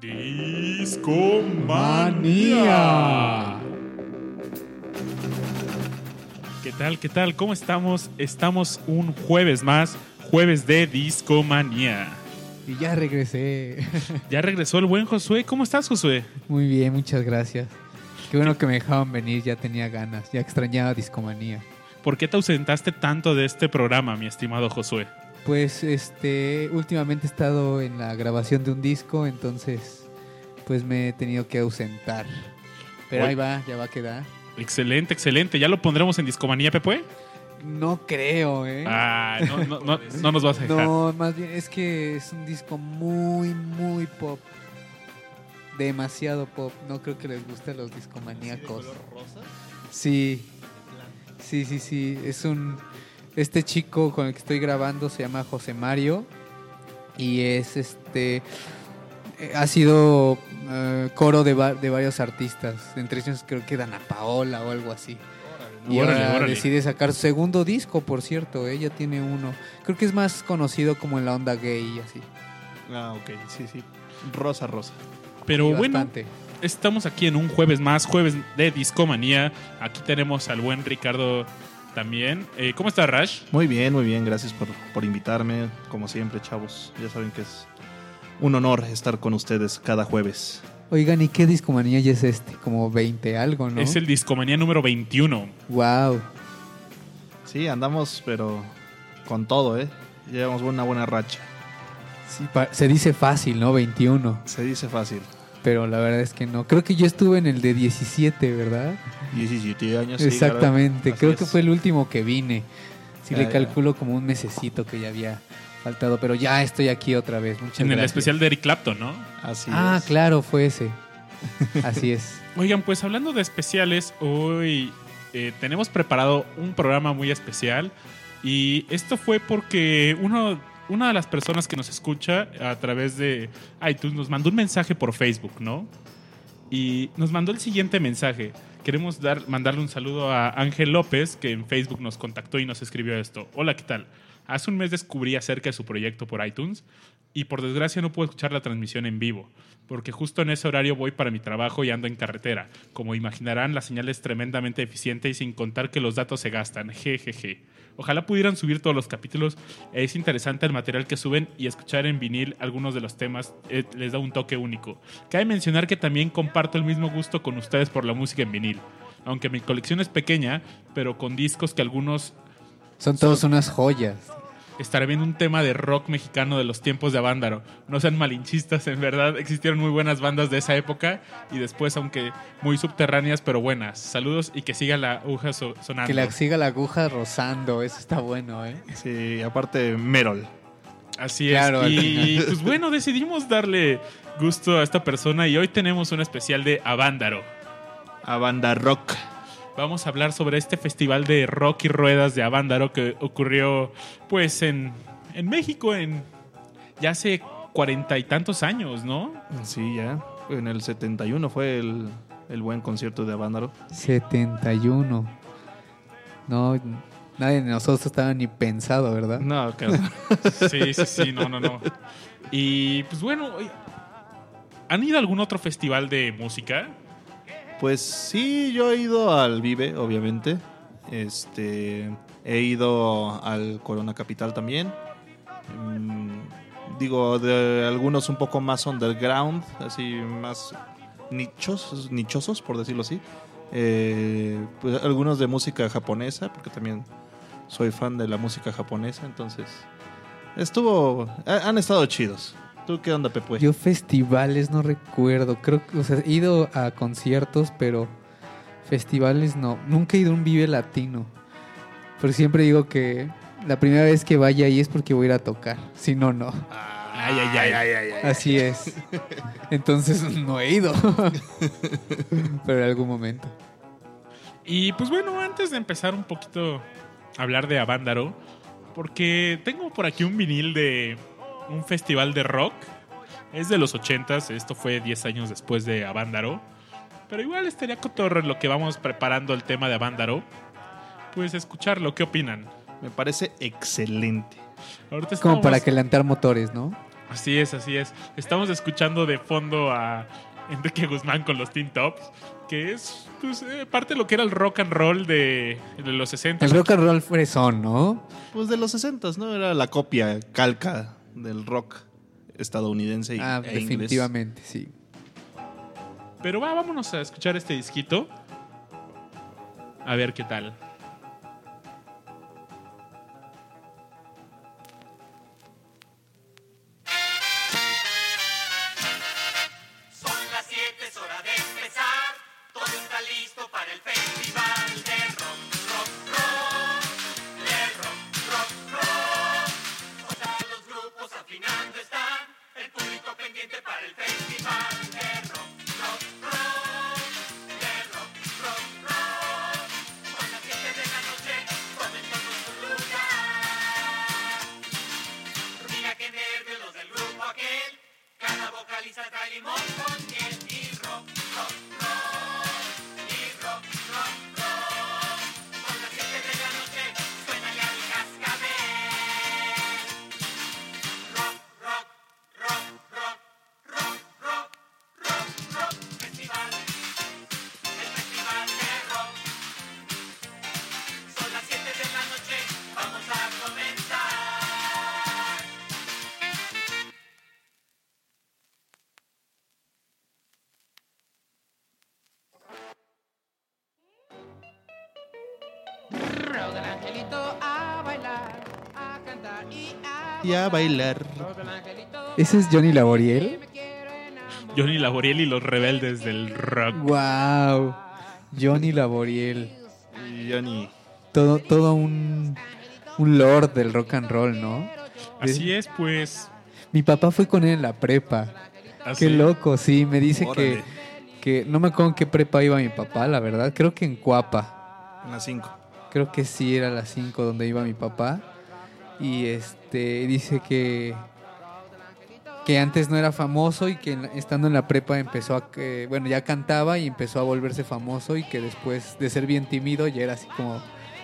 Discomanía. ¿Qué tal? ¿Qué tal? ¿Cómo estamos? Estamos un jueves más, jueves de Discomanía. Y ya regresé. Ya regresó el buen Josué. ¿Cómo estás, Josué? Muy bien, muchas gracias. Qué bueno que me dejaban venir, ya tenía ganas, ya extrañaba Discomanía. ¿Por qué te ausentaste tanto de este programa, mi estimado Josué? Pues este, últimamente he estado en la grabación de un disco, entonces pues me he tenido que ausentar. Pero Oye. ahí va, ya va a quedar. Excelente, excelente. ¿Ya lo pondremos en Discomanía, Pepe? No creo, ¿eh? Ah, no, no, no, no nos vas a dejar. no, más bien es que es un disco muy, muy pop. Demasiado pop. No creo que les guste a los discomaníacos. Sí. Sí, sí, sí. Es un. Este chico con el que estoy grabando se llama José Mario. Y es este. eh, Ha sido eh, coro de, va- de varios artistas. Entre ellos creo que Dana Paola o algo así. Y Órale, ahora órale. decide sacar su segundo disco, por cierto. Ella tiene uno. Creo que es más conocido como en la onda gay y así. Ah, ok, sí, sí. Rosa, rosa. Pero Y bueno, bastante. estamos aquí en un jueves más, jueves de Discomanía. Aquí tenemos al buen Ricardo también. Eh, ¿Cómo está Rash? Muy bien, muy bien. Gracias por, por invitarme. Como siempre, chavos. Ya saben que es un honor estar con ustedes cada jueves. Oigan, ¿y qué discomanía ya es este? Como 20 algo, ¿no? Es el Discomanía número 21. Wow. Sí, andamos, pero con todo, ¿eh? Llevamos una buena racha. Sí, se dice fácil, ¿no? 21. Se dice fácil. Pero la verdad es que no. Creo que yo estuve en el de 17, ¿verdad? 17 años. Exactamente. Creo que fue el último que vine. Si le ya. calculo como un mesecito que ya había faltado. Pero ya estoy aquí otra vez. Muchas En el especial de Eric Clapton, ¿no? Así Ah, es. claro, fue ese. Así es. Oigan, pues hablando de especiales, hoy eh, tenemos preparado un programa muy especial. Y esto fue porque uno, una de las personas que nos escucha a través de iTunes nos mandó un mensaje por Facebook, ¿no? Y nos mandó el siguiente mensaje. Queremos dar, mandarle un saludo a Ángel López, que en Facebook nos contactó y nos escribió esto. Hola, ¿qué tal? Hace un mes descubrí acerca de su proyecto por iTunes y por desgracia no puedo escuchar la transmisión en vivo, porque justo en ese horario voy para mi trabajo y ando en carretera. Como imaginarán, la señal es tremendamente eficiente y sin contar que los datos se gastan. Jejeje. Ojalá pudieran subir todos los capítulos. Es interesante el material que suben y escuchar en vinil algunos de los temas eh, les da un toque único. Cabe mencionar que también comparto el mismo gusto con ustedes por la música en vinil. Aunque mi colección es pequeña, pero con discos que algunos Son todos unas joyas. Estaré viendo un tema de rock mexicano de los tiempos de Avándaro. No sean malinchistas, en verdad existieron muy buenas bandas de esa época y después, aunque muy subterráneas, pero buenas. Saludos y que siga la aguja so- sonando. Que la siga la aguja rozando. Eso está bueno, ¿eh? Sí, aparte, Merol. Así Claro, es. Y pues bueno, decidimos darle gusto a esta persona y hoy tenemos un especial de Avándaro. A banda rock. Vamos a hablar sobre este festival de rock y ruedas de Avándaro que ocurrió pues en, en México en ya hace cuarenta y tantos años, ¿no? Sí, ya. En el 71 fue el, el buen concierto de Avándaro. 71. No, nadie de nosotros estaba ni pensado, ¿verdad? No, claro. Sí, sí, sí, no, no, no. Y pues bueno, ¿han ido a algún otro festival de música? Pues sí, yo he ido al Vive, obviamente. Este, he ido al Corona Capital también. Mm, digo, de algunos un poco más underground, así más nichos, nichosos, por decirlo así. Eh, pues algunos de música japonesa, porque también soy fan de la música japonesa, entonces estuvo, ha- han estado chidos. ¿Tú qué onda, Pepe? Yo festivales no recuerdo. Creo que, o sea, he ido a conciertos, pero festivales no. Nunca he ido a un Vive Latino. Pero siempre digo que la primera vez que vaya ahí es porque voy a ir a tocar. Si no, no. Ay, ay, ay. Así es. Entonces no he ido. pero en algún momento. Y pues bueno, antes de empezar un poquito a hablar de Avándaro, porque tengo por aquí un vinil de un festival de rock. Es de los 80s, esto fue 10 años después de Avándaro. Pero igual estaría cotorro en lo que vamos preparando el tema de Avándaro. Pues escucharlo, ¿qué opinan? Me parece excelente. Ahorita Como para calentar motores, ¿no? Así es, así es. Estamos escuchando de fondo a Enrique Guzmán con los Teen Tops, que es pues, eh, parte de lo que era el rock and roll de, de los 60. El rock and roll fresón, ¿no? Pues de los 60, ¿no? Era la copia calca del rock estadounidense y, Ah, e inglés. definitivamente, sí. Pero va, vámonos a escuchar este disquito. A ver qué tal. Y a bailar. ¿Ese es Johnny Laboriel? Johnny Laboriel y los rebeldes del rock. ¡Wow! Johnny Laboriel. Johnny. Todo, todo un, un lord del rock and roll, ¿no? Así es, pues. Mi papá fue con él en la prepa. así. Qué loco, sí. Me dice que, Órale. que... No me acuerdo en qué prepa iba mi papá, la verdad. Creo que en Cuapa. En las 5. Creo que sí era las 5 donde iba mi papá. Y este dice que que antes no era famoso y que estando en la prepa empezó a que bueno, ya cantaba y empezó a volverse famoso y que después de ser bien tímido ya era así como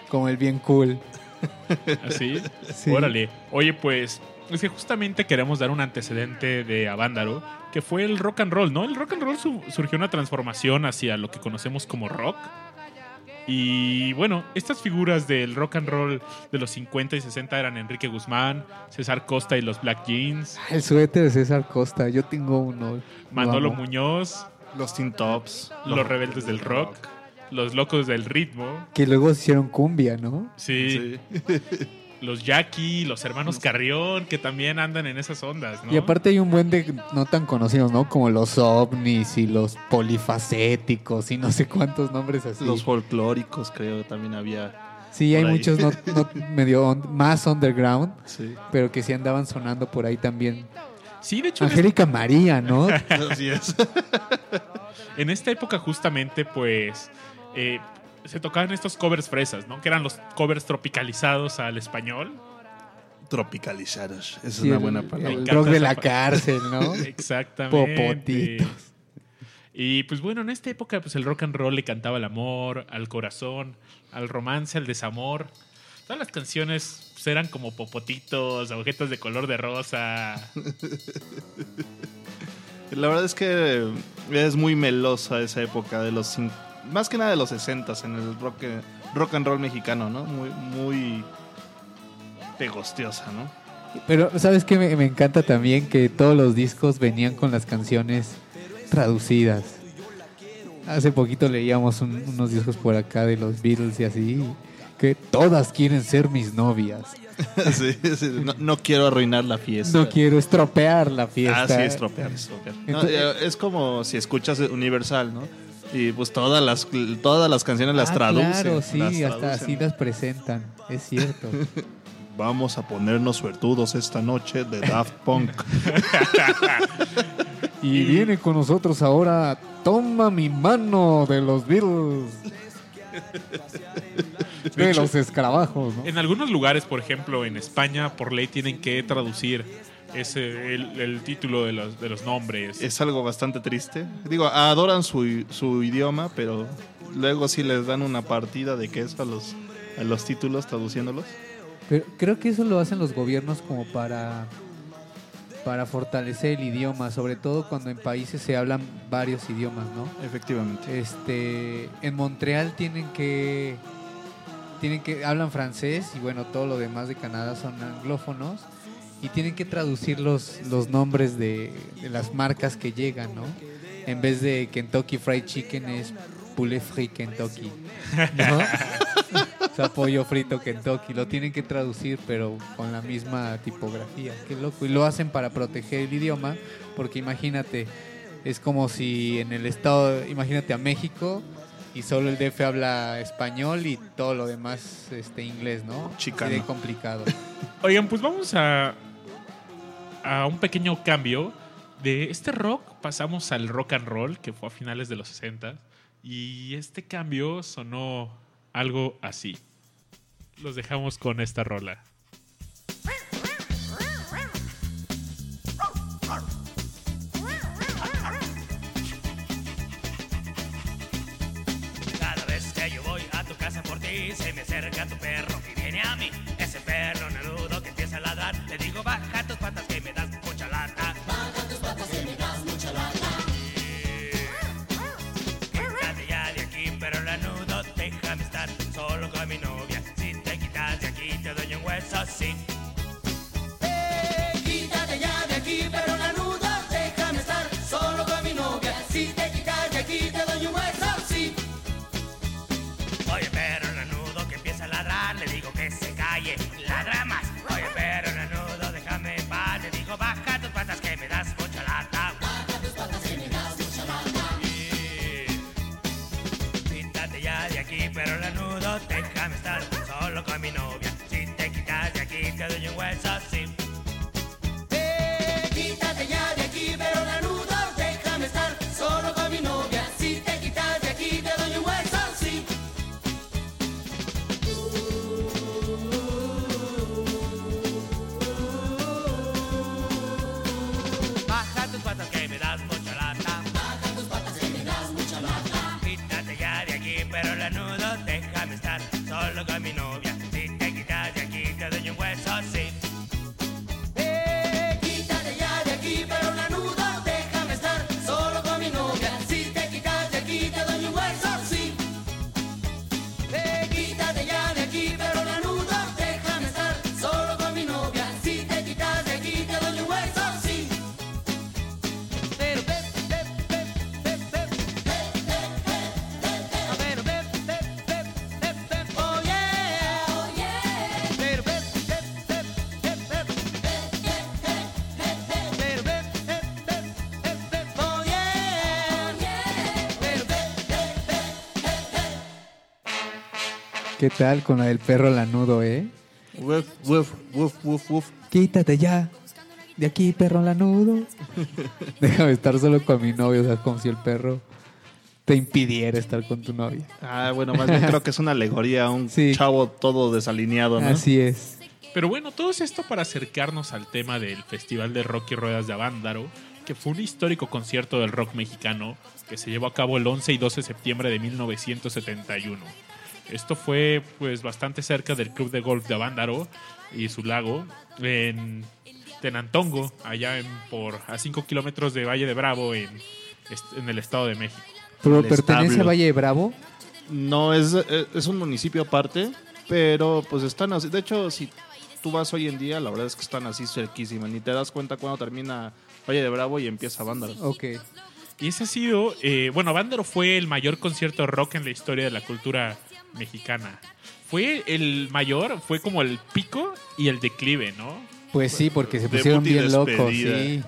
como el bien cool. Así. Sí. Órale. Oye, pues. Es que justamente queremos dar un antecedente de Avándaro, que fue el rock and roll, ¿no? El rock and roll su- surgió una transformación hacia lo que conocemos como rock. Y bueno, estas figuras del rock and roll de los 50 y 60 eran Enrique Guzmán, César Costa y los Black Jeans, El suéter de César Costa, yo tengo uno. lo Manolo. Muñoz, Los Teen Tops. los Rebeldes del Rock, los Locos del Ritmo, que luego hicieron cumbia, ¿no? sí, Sí. los Jackie, los hermanos Carrión, que también andan en esas ondas, ¿no? Y aparte hay un buen de no tan conocidos, ¿no? Como los ovnis y los polifacéticos y no sé cuántos nombres así. Los folclóricos, creo, también había. sí, hay ahí. muchos no, no- medio on- más underground, Sí. pero que sí andaban sonando por ahí también. Sí, de hecho, en Angélica María, ¿no? Así es. En esta época justamente, pues, eh, se tocaban estos covers fresas, ¿no? Que eran los covers tropicalizados al español. Tropicalizados. Esa es Sí, una el- buena El, palabra. encanta rock de la cárcel, ¿no? Exactamente. Popotitos. Y pues bueno, en esta época, pues el rock and roll le cantaba al amor, al corazón, al romance, al desamor. Todas las canciones pues, eran como popotitos, agujetas de color de rosa. La verdad es que es muy melosa esa época de los más que nada de los 60 en el rock, rock and roll mexicano, ¿no? Muy muy pegostiosa, ¿no? Pero, ¿sabes qué? Me, me encanta también que todos los discos venían con las canciones traducidas. Hace poquito leíamos un- unos discos por acá de los Beatles y así, que todas quieren ser mis novias. Sí, sí, no, no quiero arruinar la fiesta. No quiero estropear la fiesta. Ah, sí, estropear, estropear. Entonces- eh, es como si escuchas Universal, ¿no? Y pues todas las todas las canciones las Ah, traducen. Claro, sí, las hasta así las presentan. Es cierto. Vamos a ponernos suertudos esta noche de Daft Punk. y viene con nosotros ahora Toma mi mano de los Beatles. De hecho, los escarabajos, ¿no? En algunos lugares, por ejemplo, en España, por ley tienen que traducir ese, el, el título de los, de los nombres. es algo bastante triste. Digo, adoran su, su idioma, pero luego sí les dan una partida de queso a los, a los títulos traduciéndolos. Pero creo que eso lo hacen los gobiernos como para para fortalecer el idioma, sobre todo cuando en países se hablan varios idiomas, ¿no? Efectivamente. Este, en Montreal tienen que tienen que hablan francés y bueno, todo lo demás de Canadá son anglófonos y tienen que traducir los, los nombres de, de las marcas que llegan, ¿no? En vez de Kentucky Fried Chicken es Poulet Frit Kentucky, ¿no? o sea, pollo frito Kentucky, lo tienen que traducir pero con la misma tipografía, qué loco, y lo hacen para proteger el idioma, porque imagínate, es como si en el estado, imagínate a México y solo el DF habla español y todo lo demás este inglés, ¿no? Chicano. Sería complicado. Oigan, pues vamos a, a un pequeño cambio. De este rock pasamos al rock and roll, que fue a finales de los 60. Y este cambio sonó algo así. Los dejamos con esta rola. Solo con ¿Qué tal con la del perro lanudo, eh? Woof, woof, woof, woof, woof. Quítate ya. De aquí, perro lanudo. Déjame estar solo con mi novio, o sea, como si el perro te impidiera estar con tu novia. Ah, bueno, más bien creo que es una alegoría a un Sí. chavo todo desalineado, ¿no? Así es. Pero bueno, todo esto para acercarnos al tema del Festival de Rock y Ruedas de Avándaro, que fue un histórico concierto del rock mexicano que se llevó a cabo el 11 y 12 de septiembre de 1971. Esto fue pues bastante cerca del club de golf de Avándaro y su lago, en Tenantongo, allá en, por a 5 kilómetros de Valle de Bravo, en, en el Estado de México. ¿Pero El pertenece establo. a Valle de Bravo? No, es, eh, es un municipio aparte, pero pues están así. De hecho, si tú vas hoy en día, la verdad es que están así cerquísimas. Ni te das cuenta cuando termina Valle de Bravo y empieza Vándaro. Ok. Y ese ha sido, eh, bueno, Vándaro fue el mayor concierto rock en la historia de la cultura mexicana. Fue el mayor, fue como el pico y el declive, ¿no? Pues sí, porque se pusieron bien locos, sí.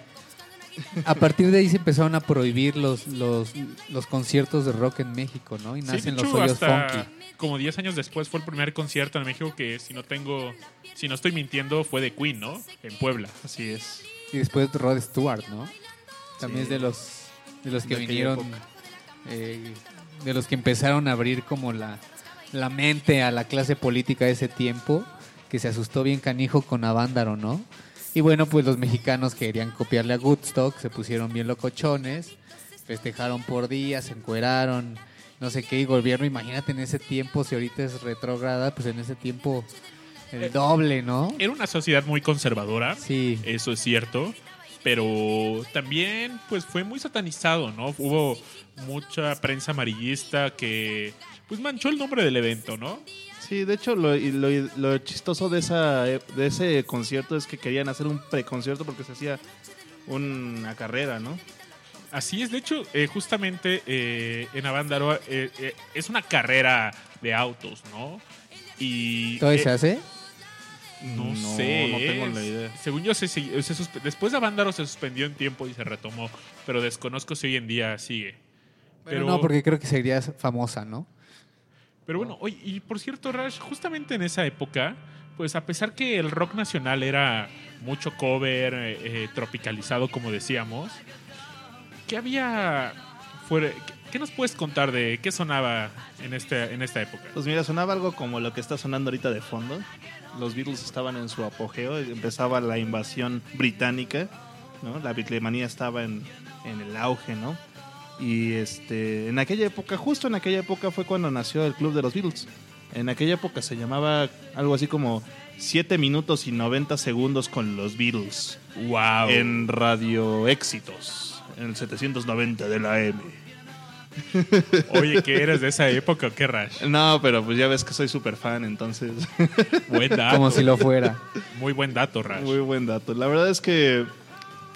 A partir de ahí se empezaron a prohibir los, los, los conciertos de rock en México, ¿no? Y Sí, de nacen los hoyos hasta funky. como 10 años después fue el primer concierto en México que, si no tengo, si no estoy mintiendo, fue de Queen, ¿no? En Puebla. Así es. Y después Rod Stewart, ¿no? También Sí. es de los, de los que De vinieron, eh, de los que empezaron a abrir como la, la mente a la clase política de ese tiempo, que se asustó bien canijo con Avándaro, ¿no? Y bueno, pues los mexicanos querían copiarle a Woodstock, se pusieron bien locochones, festejaron por días, se encueraron, no sé qué, y gobierno, imagínate en ese tiempo, si ahorita es retrógrada, pues en ese tiempo el doble, ¿no? Era una sociedad muy conservadora, Sí. eso es cierto. pero también pues fue muy satanizado, ¿no? Hubo mucha prensa amarillista que pues manchó el nombre del evento, ¿no? Sí, de hecho, lo, y lo, lo chistoso de, esa, de ese concierto es que querían hacer un preconcierto porque se hacía una carrera, ¿no? Así es, de hecho, eh, justamente eh, en Avándaro eh, eh, es una carrera de autos, ¿no? Y ¿Todavía eh, se hace? No, No, sé. no tengo la idea. Según yo, se, se- se después de Avándaro se suspendió en tiempo y se retomó, pero desconozco si hoy en día sigue. Pero Pero, no, porque creo que sería famosa, ¿no? Pero bueno, oye, y por cierto, Rash, justamente en esa época, pues a pesar que el rock nacional era mucho cover, eh, eh, tropicalizado, como decíamos, ¿qué había fuera? ¿qué- ¿Qué nos puedes contar de qué sonaba en, este, en esta época? Pues mira, sonaba algo como lo que está sonando ahorita de fondo. Los Beatles estaban en su apogeo, empezaba la invasión británica, ¿no? La bitlemanía estaba en, en el auge, ¿no? Y este, en aquella época, justo en aquella época fue cuando nació el club de los Beatles. En aquella época se llamaba algo así como 7 minutos y 90 segundos con los Beatles. ¡Wow! En Radio Éxitos, en el 790 de la M. Oye, ¿qué eres de esa época o qué, Rash? No, pero pues ya ves que soy súper fan, entonces... Buen dato. Como si lo fuera. Muy buen dato, Rash. Muy buen dato. La verdad es que,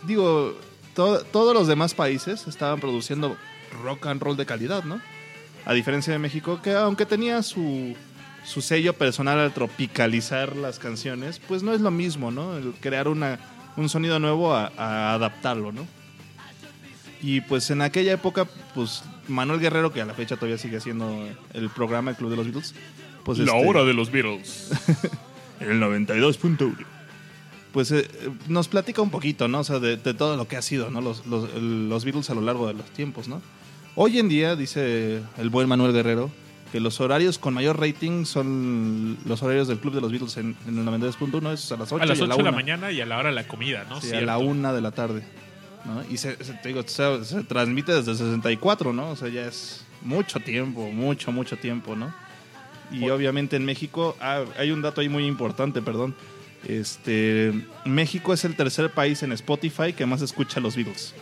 digo, to- todos los demás países estaban produciendo rock and roll de calidad, ¿no? A diferencia de México, que aunque tenía su, su sello personal al tropicalizar las canciones, pues no es lo mismo, ¿no? El crear una, un sonido nuevo a, a adaptarlo, ¿no? Y pues en aquella época, pues Manuel Guerrero, que a la fecha todavía sigue haciendo el programa El Club de los Beatles, pues La este- hora de los Beatles. el 92.1. Pues eh, nos platica un poquito, ¿no? O sea, de, de todo lo que ha sido, ¿no? Los, los, los Beatles a lo largo de los tiempos, ¿no? Hoy en día, dice el buen Manuel Guerrero, que los horarios con mayor rating son los horarios del Club de los Beatles en, en el 92.1, es a las 8, A las y 8 de la 1. mañana y a la hora de la comida, ¿no? Sí, a la 1 de la tarde. ¿no? Y se, se- te digo, se, se transmite desde el 64, ¿no? O sea, ya es mucho tiempo, mucho, mucho tiempo, ¿no? Y obviamente en México, ah, hay un dato ahí muy importante, perdón. Este, México es el tercer país en Spotify que más escucha a los Beatles.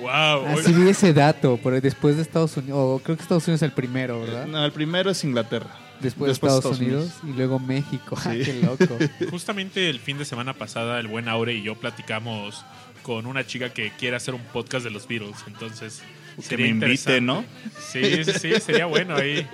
Wow. Así vi ese dato, pero después de Estados Unidos, o creo que Estados Unidos es el primero, ¿verdad? No, el primero es Inglaterra. Después, después de Estados, Estados Unidos, y luego México. Ah, Sí. qué loco. Justamente el fin de semana pasada, el buen Aure y yo platicamos con una chica que quiere hacer un podcast de los Beatles. Entonces, Que sería me invite. ¿no? Sí, sí, sí, sería bueno ahí.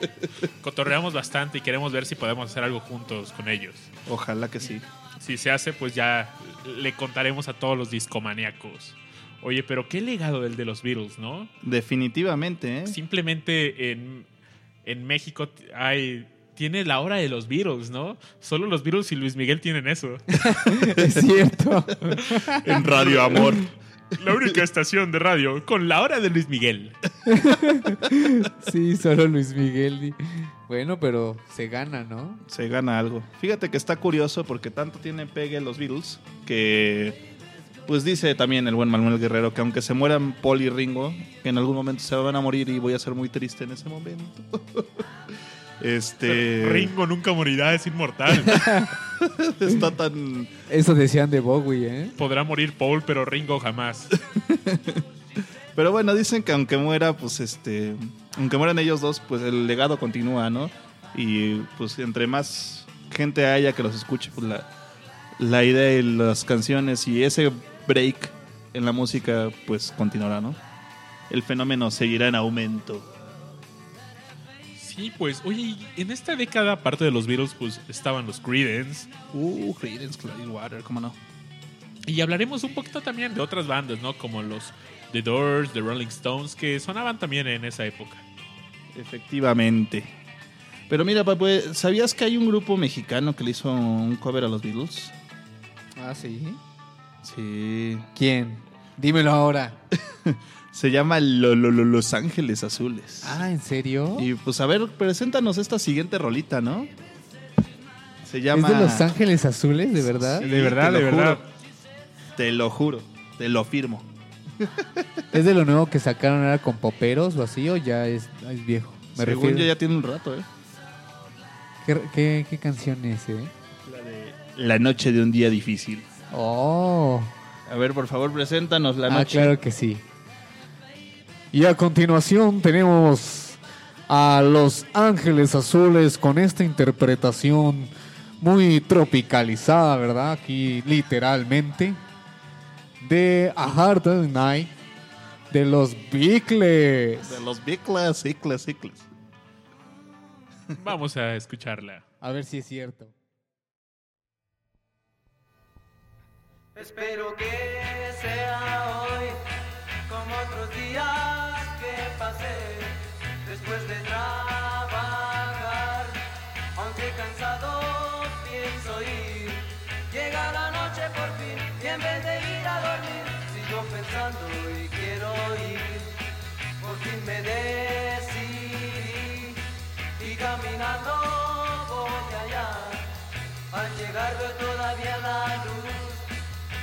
Cotorreamos bastante y queremos ver si podemos hacer algo juntos con ellos. Ojalá que sí. Si se hace, pues ya le contaremos a todos los discomaníacos. Oye, pero qué legado el de los Beatles, ¿no? Definitivamente, ¿eh? Simplemente en, en México hay tiene la hora de los Beatles, ¿no? Solo los Beatles y Luis Miguel tienen eso. es cierto. En Radio Amor. La única estación de radio con la hora de Luis Miguel. Sí, solo Luis Miguel. Bueno, pero se gana, ¿no? se gana algo. Fíjate que está curioso porque tanto tiene pegue los Beatles que pues dice también el buen Manuel Guerrero que aunque se mueran Paul y Ringo, que en algún momento se van a morir y voy a ser muy triste en ese momento. este Ringo nunca morirá, es inmortal. está tan Eso decían de Bowie, ¿eh? Podrá morir Paul, pero Ringo jamás. Pero bueno, dicen que aunque muera, pues este, aunque mueran ellos dos, pues el legado continúa, ¿no? Y pues entre más gente haya que los escuche, pues la, la idea y las canciones y ese break en la música, pues continuará, ¿no? El fenómeno seguirá en aumento. Sí, pues, oye, y en esta década, aparte de los Beatles, pues estaban los Creedence. Uh, Creedence Clearwater, ¿cómo no? Y hablaremos un poquito también de otras bandas, ¿no? Como los The Doors, The Rolling Stones, que sonaban también en esa época. Efectivamente. Pero mira, Papu, ¿sabías que hay un grupo mexicano que le hizo un cover a los Beatles? Ah, sí. Sí. ¿Quién? Dímelo ahora. Se llama Lo- Lo- Lo- Los Ángeles Azules. Ah, ¿en serio? Y pues a ver, preséntanos esta siguiente rolita, ¿no? Se llama... ¿Es de Los Ángeles Azules, de verdad? Sí, De verdad, de verdad. juro. Te lo juro, te lo firmo. ¿Es de lo nuevo que sacaron ahora con poperos o así o ya es, es viejo? Me Según refiero. yo ya tiene un rato, ¿eh? ¿Qué, qué, qué canción es, eh? La noche de un día difícil. Oh, A ver, por favor, preséntanos la Ah, noche. claro que sí. Y a continuación tenemos a Los Ángeles Azules con esta interpretación muy tropicalizada, ¿verdad? Aquí literalmente. De A Hard Night de los Bicles. De los Bicles, Cicles, Cicles. Vamos a escucharla. A ver si es cierto. Espero que sea hoy como otros días que pasé después de trabajar. Aunque cansado pienso ir, llega la noche por fin y en vez de y quiero ir. Por fin me decidí y caminando voy allá. Al llegar veo todavía la luz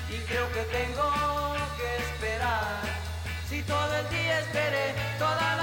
y creo que tengo que esperar. Si todo el día esperé, toda la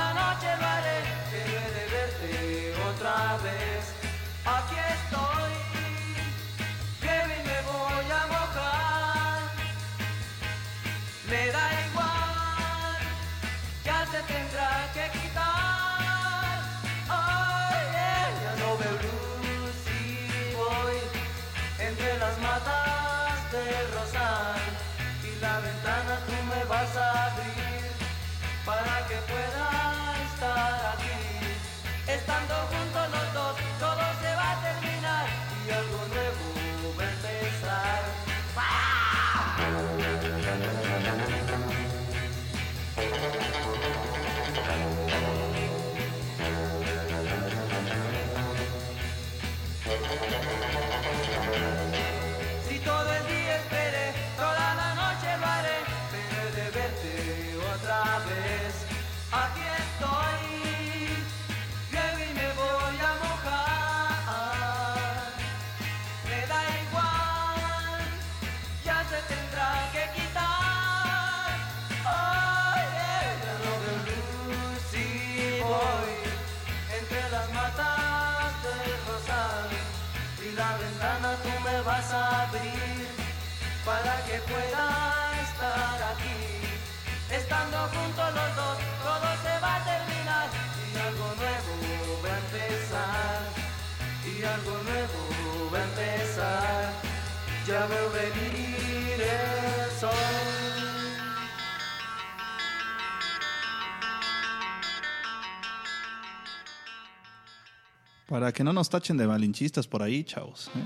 Para que no nos tachen de malinchistas por ahí, chavos. ¿eh?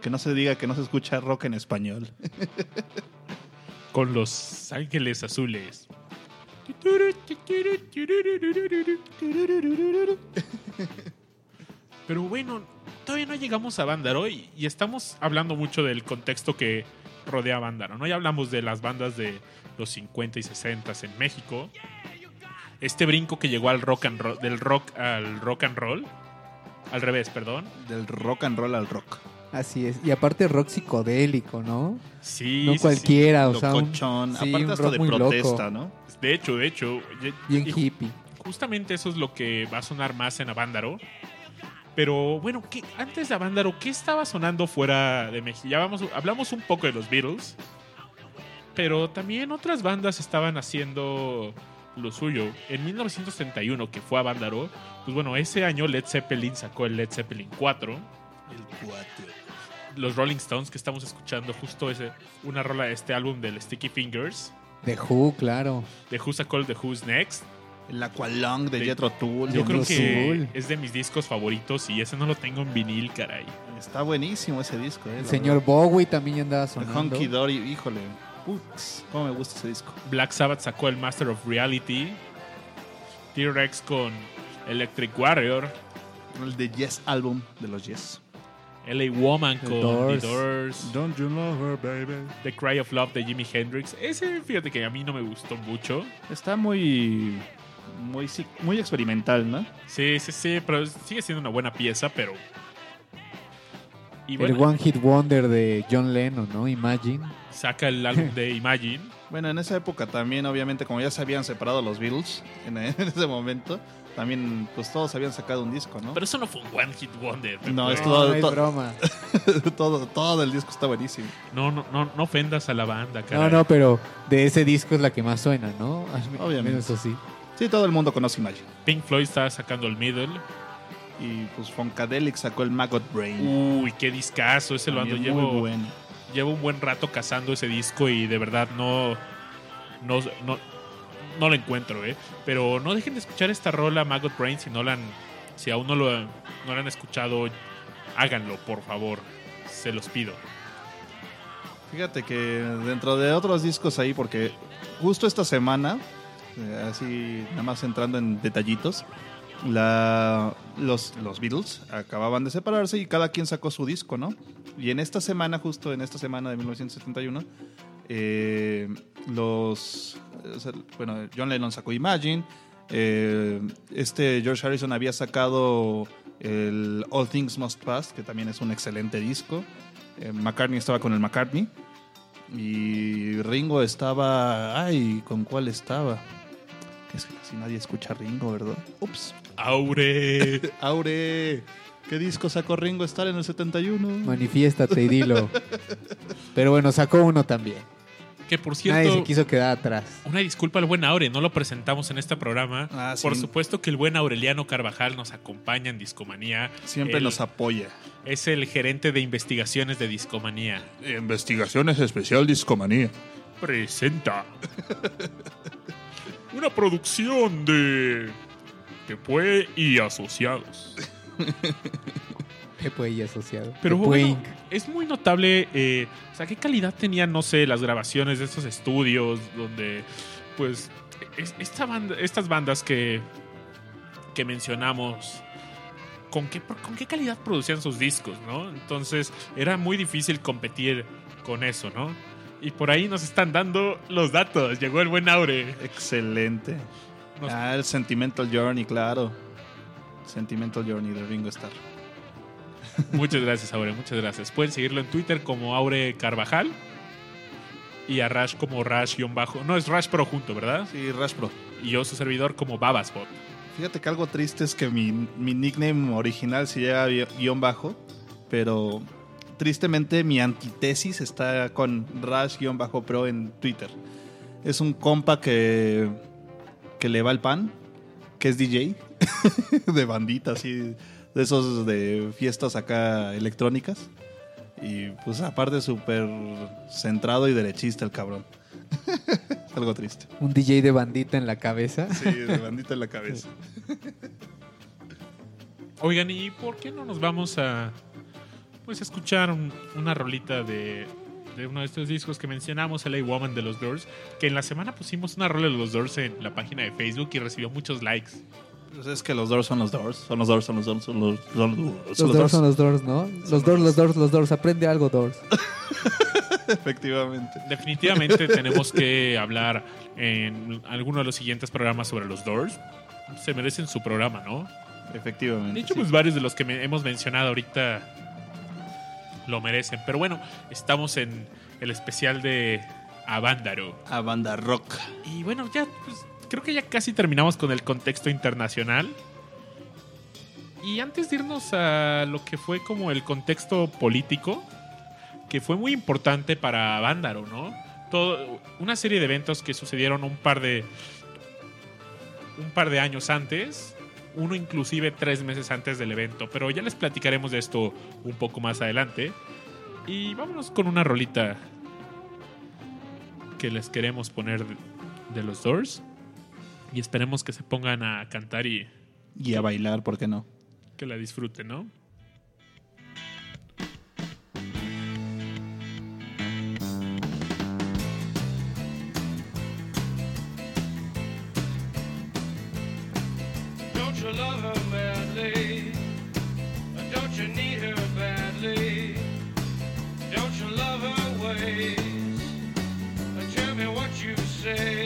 Que no se diga que no se escucha rock en español. Con los ángeles azules. Pero bueno, todavía no llegamos a Vándaro y, y estamos hablando mucho del contexto que rodea a Vándaro, ¿no? Ya hablamos de las bandas de los 50 y 60 en México. Este brinco que llegó al rock and roll, del rock al rock and roll. Al revés, perdón. Del rock and roll al rock. Así es. Y aparte rock psicodélico, ¿no? Sí. no sí, cualquiera, o sea, un, Locochón. sí, Aparte un hasta rock de muy protesta, loco. ¿no? sí. De hecho, de hecho. y- Bien y- hippie. justamente eso es lo que va a sonar más en Avándaro. Pero bueno, ¿qué- antes de Avándaro, ¿qué estaba sonando fuera de México? Ya vamos, hablamos un poco de los Beatles, pero también otras bandas estaban haciendo lo suyo. En 1931, que fue Avándaro, pues bueno, ese año Led Zeppelin sacó el Led Zeppelin 4. El 4. Los Rolling Stones que estamos escuchando justo ese, una rola de este álbum del Sticky Fingers. The Who, claro. De Who's a Call The Who's Next. El Aqualung de De- Jethro Tull. Yo creo que Soul. es de mis discos favoritos y ese no lo tengo en vinil, caray. Está buenísimo ese disco, ¿eh? El señor Bowie también andaba verdad. El sonando. Honky Dory, híjole. Putz, cómo me gusta ese disco. Black Sabbath sacó el Master of Reality. T-Rex con Electric Warrior. El de Yes Album de los Yes. LA Woman The con Doors. The Doors. Don't you love her, baby? The Cry of Love de Jimi Hendrix. Ese, fíjate que a mí no me gustó mucho. Está muy. Muy, muy experimental, ¿no? Sí, sí, sí, pero sigue siendo una buena pieza, pero. Y El bueno, One Hit Wonder de John Lennon, ¿no? Imagine. saca el álbum de Imagine. Bueno, en esa época también, obviamente, como ya se habían separado los Beatles en, en ese momento, también pues todos habían sacado un disco, ¿no? Pero eso no fue un One Hit Wonder. No, es todo- no, es to- broma. todo, todo el disco está buenísimo. no, no, no, no ofendas a la banda, No, caray. no, pero de ese disco es la que más suena, ¿no? Obviamente. menos Eso sí. Sí, todo el mundo conoce Imagine. Pink Floyd está sacando el Middle. Y pues Funkadelic sacó el Maggot Brain. Uy, qué discazo. Ese lo ando. Llevo, bueno. llevo un buen rato cazando ese disco y de verdad no, no, no, no lo encuentro, ¿eh? Pero no dejen de escuchar esta rola, Maggot Brain, si no la han, si aún no lo, no la han escuchado, háganlo, por favor. Se los pido. Fíjate que dentro de otros discos ahí, porque justo esta semana, eh, así nada más entrando en detallitos, la, los, los Beatles acababan de separarse y cada quien sacó su disco, ¿no? Y en esta semana, justo en esta semana de 1971, eh, los, sea, bueno, John Lennon sacó Imagine, eh, este George Harrison había sacado el All Things Must Pass, que también es un excelente disco. Eh, McCartney estaba con el McCartney. Y Ringo estaba. Ay, ¿con cuál estaba? Es que casi nadie escucha Ringo, ¿verdad? Ups. ¡Aure! Aure. ¿Qué disco sacó Ringo Starr en el 71? Manifiéstate y dilo. Pero bueno, sacó uno también. que por Nadie se cierto, quiso quedar atrás. una disculpa al buen Aure, no lo presentamos en este programa. Ah, sí. Por supuesto que el buen Aureliano Carvajal nos acompaña en Discomanía. Siempre Él nos apoya. Es el gerente de investigaciones de Discomanía. Investigaciones Especial Discomanía. presenta una producción de Tepue y Asociados. Pepe y asociado. Pero bueno, es muy notable, eh, o sea, qué calidad tenían, no sé, las grabaciones de estos estudios, donde, pues, es- esta banda, estas bandas que, que mencionamos, ¿con qué, ¿con qué calidad producían sus discos, no? Entonces, era muy difícil competir con eso, ¿no? Y por ahí nos están dando los datos. Llegó el buen Aure. Excelente. Ah, el Sentimental Journey, claro. Sentimental Journey de Ringo Starr. Muchas gracias, Aure, muchas gracias. Pueden seguirlo en Twitter como Aure Carvajal y a Rash como Rash-bajo. No, es Rash Pro junto, ¿verdad? Sí, Rush Pro. Y yo, su servidor, como Babasbot. Fíjate que algo triste es que mi, mi nickname original se llama gui- guion bajo, pero tristemente mi antitesis está con Rush guion bajo pro en Twitter. Es un compa que, que le va el pan, que es DJ, de bandita, así, de esos de fiestas acá electrónicas. Y pues aparte súper centrado y derechista el cabrón. algo triste. Un DJ de bandita en la cabeza. Sí, de bandita en la cabeza. Oigan, ¿y por qué no nos vamos a pues a escuchar un- una rolita de, de uno de estos discos que mencionamos, LA Woman de los Doors? Que en la semana pusimos una rola de los Doors en la página de Facebook y recibió muchos likes. Pues es que los Doors son los Doors. Son los Doors, son los Doors, son los, son los- Los Doors son los Doors, ¿no? Los Doors, los Doors, los Doors. Aprende algo, Doors. Efectivamente. Definitivamente tenemos que hablar en alguno de los siguientes programas sobre los Doors. Se merecen su programa, ¿no? Efectivamente. De hecho, sí. pues varios de los que me- hemos mencionado ahorita lo merecen. Pero bueno, estamos en el especial de Avándaro. A banda rock. Y bueno, ya pues, creo que ya casi terminamos con el contexto internacional. Y antes de irnos a lo que fue como el contexto político, que fue muy importante para Vándaro, ¿no? Todo, una serie de eventos que sucedieron un par de un par de años antes, uno inclusive tres meses antes del evento, pero ya les platicaremos de esto un poco más adelante. Y vámonos con una rolita que les queremos poner de, los Doors. Y esperemos que se pongan a cantar y Y a bailar, ¿por qué no? que la disfruten, ¿no? You love her? Don't you need her badly? Don't you love her ways? Tell me what you say.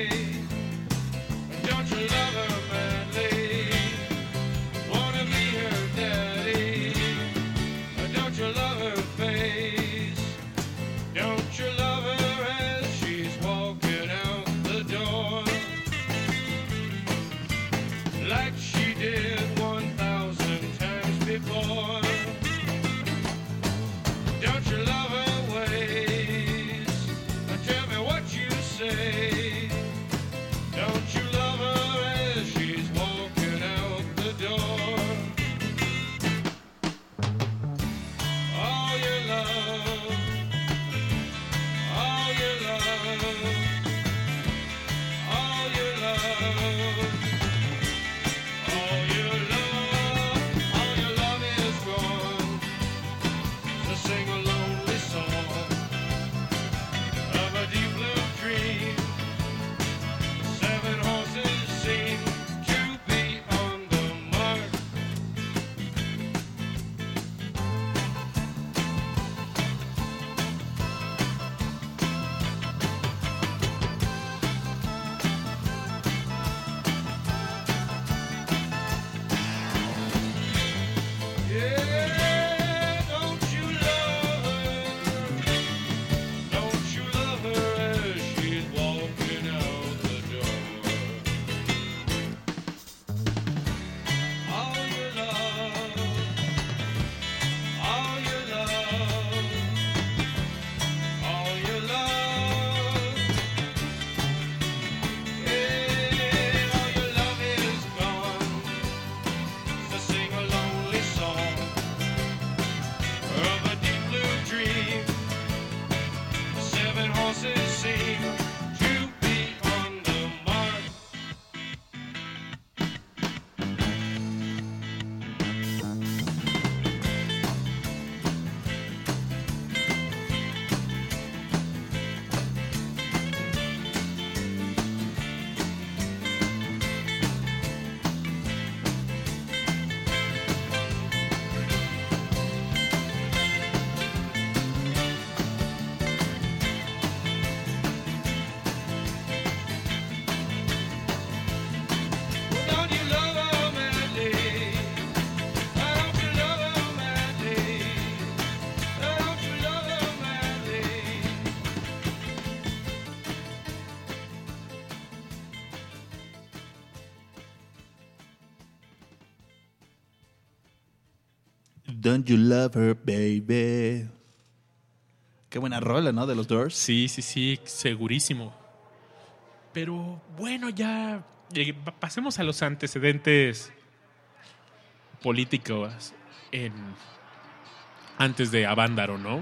Don't you love her, baby. Qué buena rola, ¿no? De los Doors. Sí, sí, sí, segurísimo. Pero bueno, ya eh, pa- pasemos a los antecedentes políticos en antes de Avándaro, ¿no?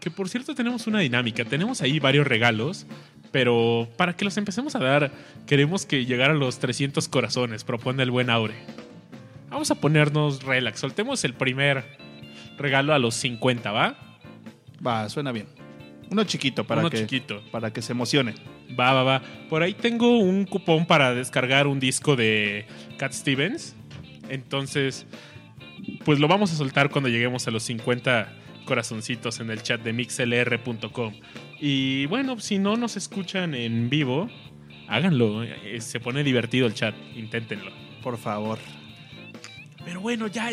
Que por cierto tenemos una dinámica, tenemos ahí varios regalos, pero para que los empecemos a dar, queremos que llegar a los 300 corazones, propone el buen Aure. Vamos a ponernos relax, soltemos el primer regalo a los 50, ¿va? Va, suena bien. Uno chiquito para Uno que chiquito. para que se emocione. Va, va, va. Por ahí tengo un cupón para descargar un disco de Cat Stevens. Entonces, pues lo vamos a soltar cuando lleguemos a los 50 corazoncitos en el chat de mixlr.com. Y bueno, si no nos escuchan en vivo, háganlo. Eh, Se pone divertido el chat. Inténtenlo. Por favor. Pero bueno, ya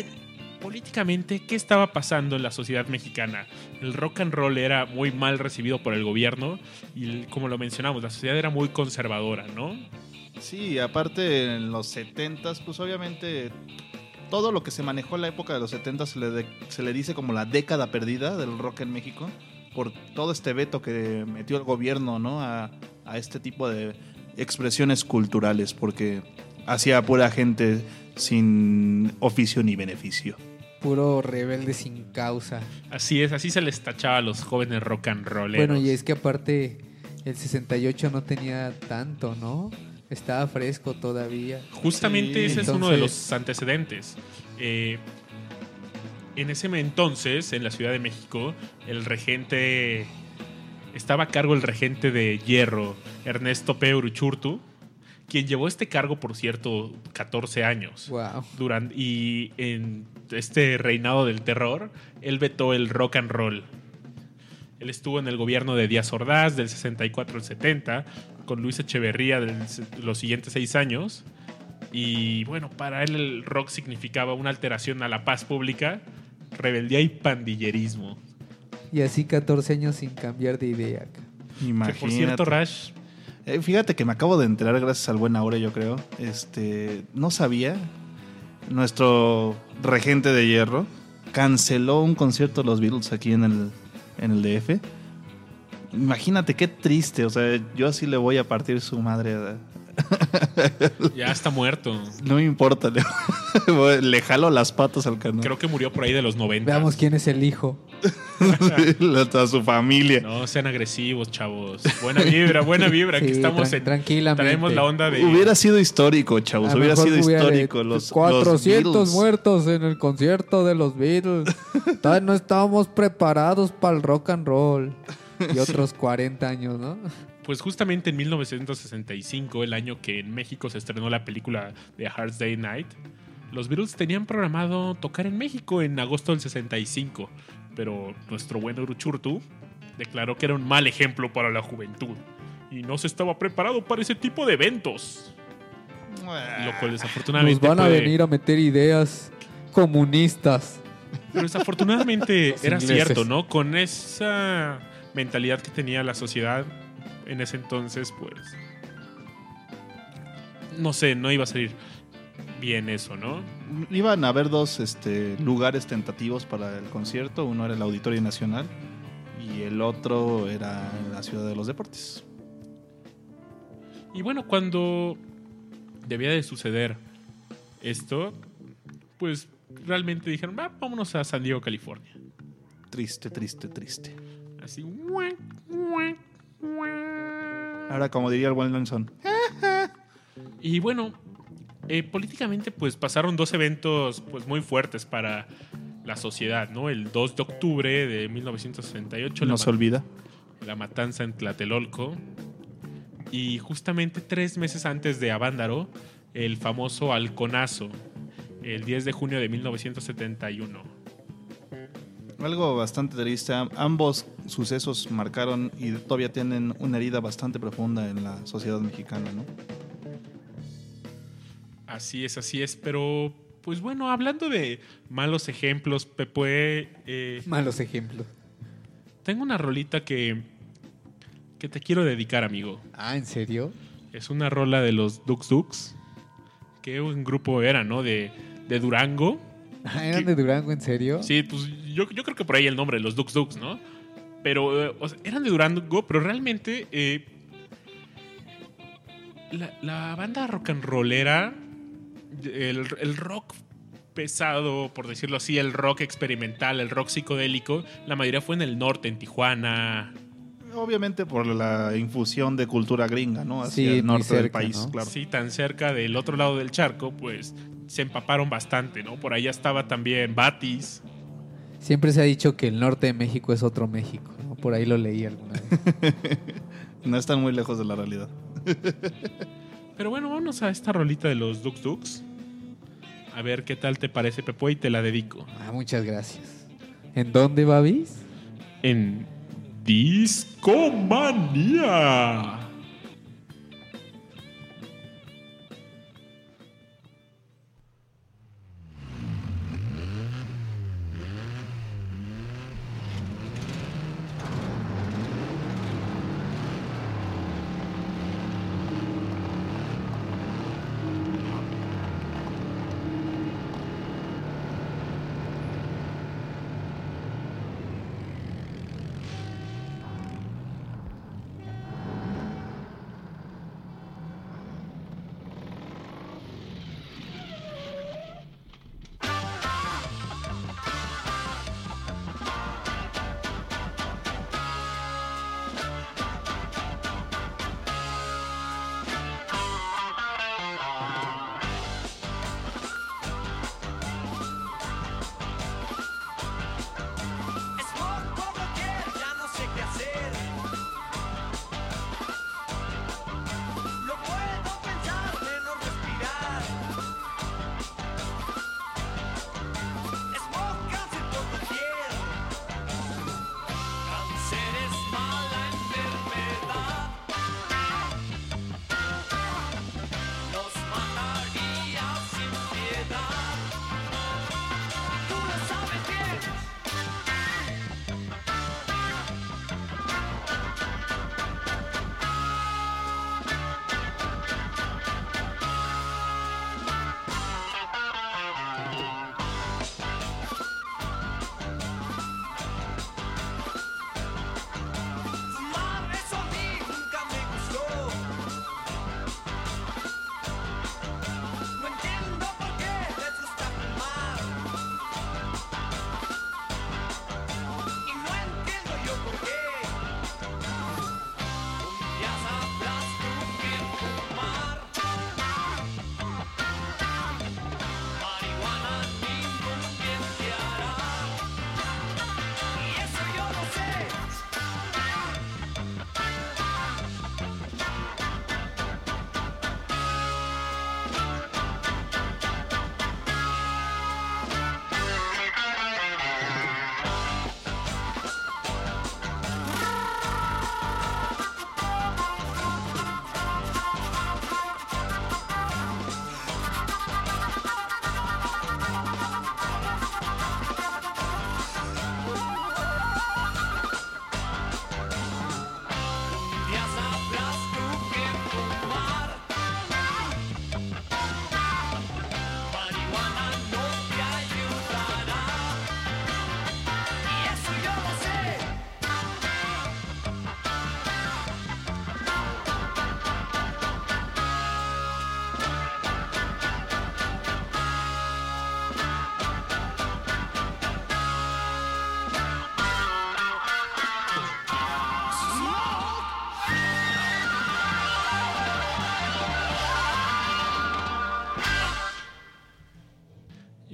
políticamente, ¿qué estaba pasando en la sociedad mexicana? El rock and roll era muy mal recibido por el gobierno y, como lo mencionamos, la sociedad era muy conservadora, ¿no? Sí, aparte en los 70s, pues obviamente todo lo que se manejó en la época de los 70 se se le dice como la década perdida del rock en México por todo este veto que metió el gobierno ¿no? a, a este tipo de expresiones culturales porque hacía pura gente sin oficio ni beneficio. Puro rebelde sin causa. Así es, así se les tachaba a los jóvenes rock and rolleros. Bueno, y es que aparte el 68 no tenía tanto, ¿no? Estaba fresco todavía. Justamente Sí, ese es uno de los antecedentes. Eh, en ese entonces, en la Ciudad de México, el regente. Estaba a cargo el regente de hierro, Ernesto P. Uruchurtu, quien llevó este cargo, por cierto, 14 años. Wow. Durante, y en este reinado del terror, él vetó el rock and roll. Él estuvo en el gobierno de Díaz Ordaz del 64 al 70, con Luis Echeverría de los siguientes seis años. Y bueno, para él el rock significaba una alteración a la paz pública, rebeldía y pandillerismo. Y así 14 años sin cambiar de idea. ca. Que Imagínate. por cierto, Rash, Eh, fíjate que me acabo de enterar gracias al buen Aure, yo creo. Este, no sabía. Nuestro regente de hierro canceló un concierto de los Beatles aquí en el, en el DF. Imagínate qué triste, o sea, yo así le voy a partir su madre. Ya está muerto. No me importa, le, le jalo las patas al canal. Creo que murió por ahí de los 90. Veamos quién es el hijo. a su familia. No sean agresivos, chavos. Buena vibra, buena vibra. Aquí Sí, estamos tran- en. tranquilamente. Traemos la onda de. Hubiera sido histórico, chavos. Hubiera sido histórico. Los, 400 los Beatles. muertos en el concierto de los Beatles. Todavía no estábamos preparados para el rock and roll. Y otros 40 años, ¿no? Pues justamente en 1965, el año que en México se estrenó la película de Hard Day Night, los Beatles tenían programado tocar en México en agosto del 65, pero nuestro buen Uruchurtu declaró que era un mal ejemplo para la juventud y no se estaba preparado para ese tipo de eventos. Lo cual Nos desafortunadamente van a venir a meter ideas comunistas. Pero desafortunadamente era ingleses. cierto, ¿no? Con esa mentalidad que tenía la sociedad en ese entonces, pues. No sé, no iba a salir bien eso, ¿no? Iban a haber dos este, lugares tentativos para el concierto. Uno era el Auditorio Nacional y el otro era la Ciudad de los Deportes. Y bueno, cuando debía de suceder esto, pues realmente dijeron, "Va, vámonos a San Diego, California. Triste, triste, triste. Así. "Guac, guac, guac". Ahora, como diría el buen Nelson, Y bueno, eh, políticamente pues pasaron dos eventos pues muy fuertes para la sociedad, ¿no? El 2 de octubre de 1968, la, no se olvida. la matanza en Tlatelolco. Y justamente tres meses antes de Avándaro, el famoso halconazo, el 10 de junio de 1971. Algo bastante triste. Am- Ambos sucesos marcaron y todavía tienen una herida bastante profunda en la sociedad mexicana, ¿no? Así es, así es, pero pues bueno, hablando de malos ejemplos, Pepe, eh, Malos ejemplos. tengo una rolita que, que te quiero dedicar, amigo. Ah, ¿en serio? Es una rola de los Dux Dux, que un grupo era, ¿no? De, de Durango. Ah, ¿Eran de Durango, en serio? Sí, pues yo, yo creo que por ahí el nombre, los Dux Dux, ¿no? Pero eh, o sea, eran de Durango, pero realmente eh, la, la banda rock and rollera, el, el rock pesado, por decirlo así, el rock experimental, el rock psicodélico, la mayoría fue en el norte, en Tijuana. Obviamente por la infusión de cultura gringa, ¿no? Hacia Sí, el norte del país, ¿no? claro. Sí, tan cerca del otro lado del charco, pues se empaparon bastante, ¿no? Por allá estaba también Batis. Siempre se ha dicho que el norte de México es otro México. ¿no? Por ahí lo leí alguna vez. No están muy lejos de la realidad. Pero bueno, vámonos a esta rolita de los Dux Dux. A ver qué tal te parece, Pepo, y te la dedico. Ah, muchas gracias. ¿En dónde, Babis? En Discomanía.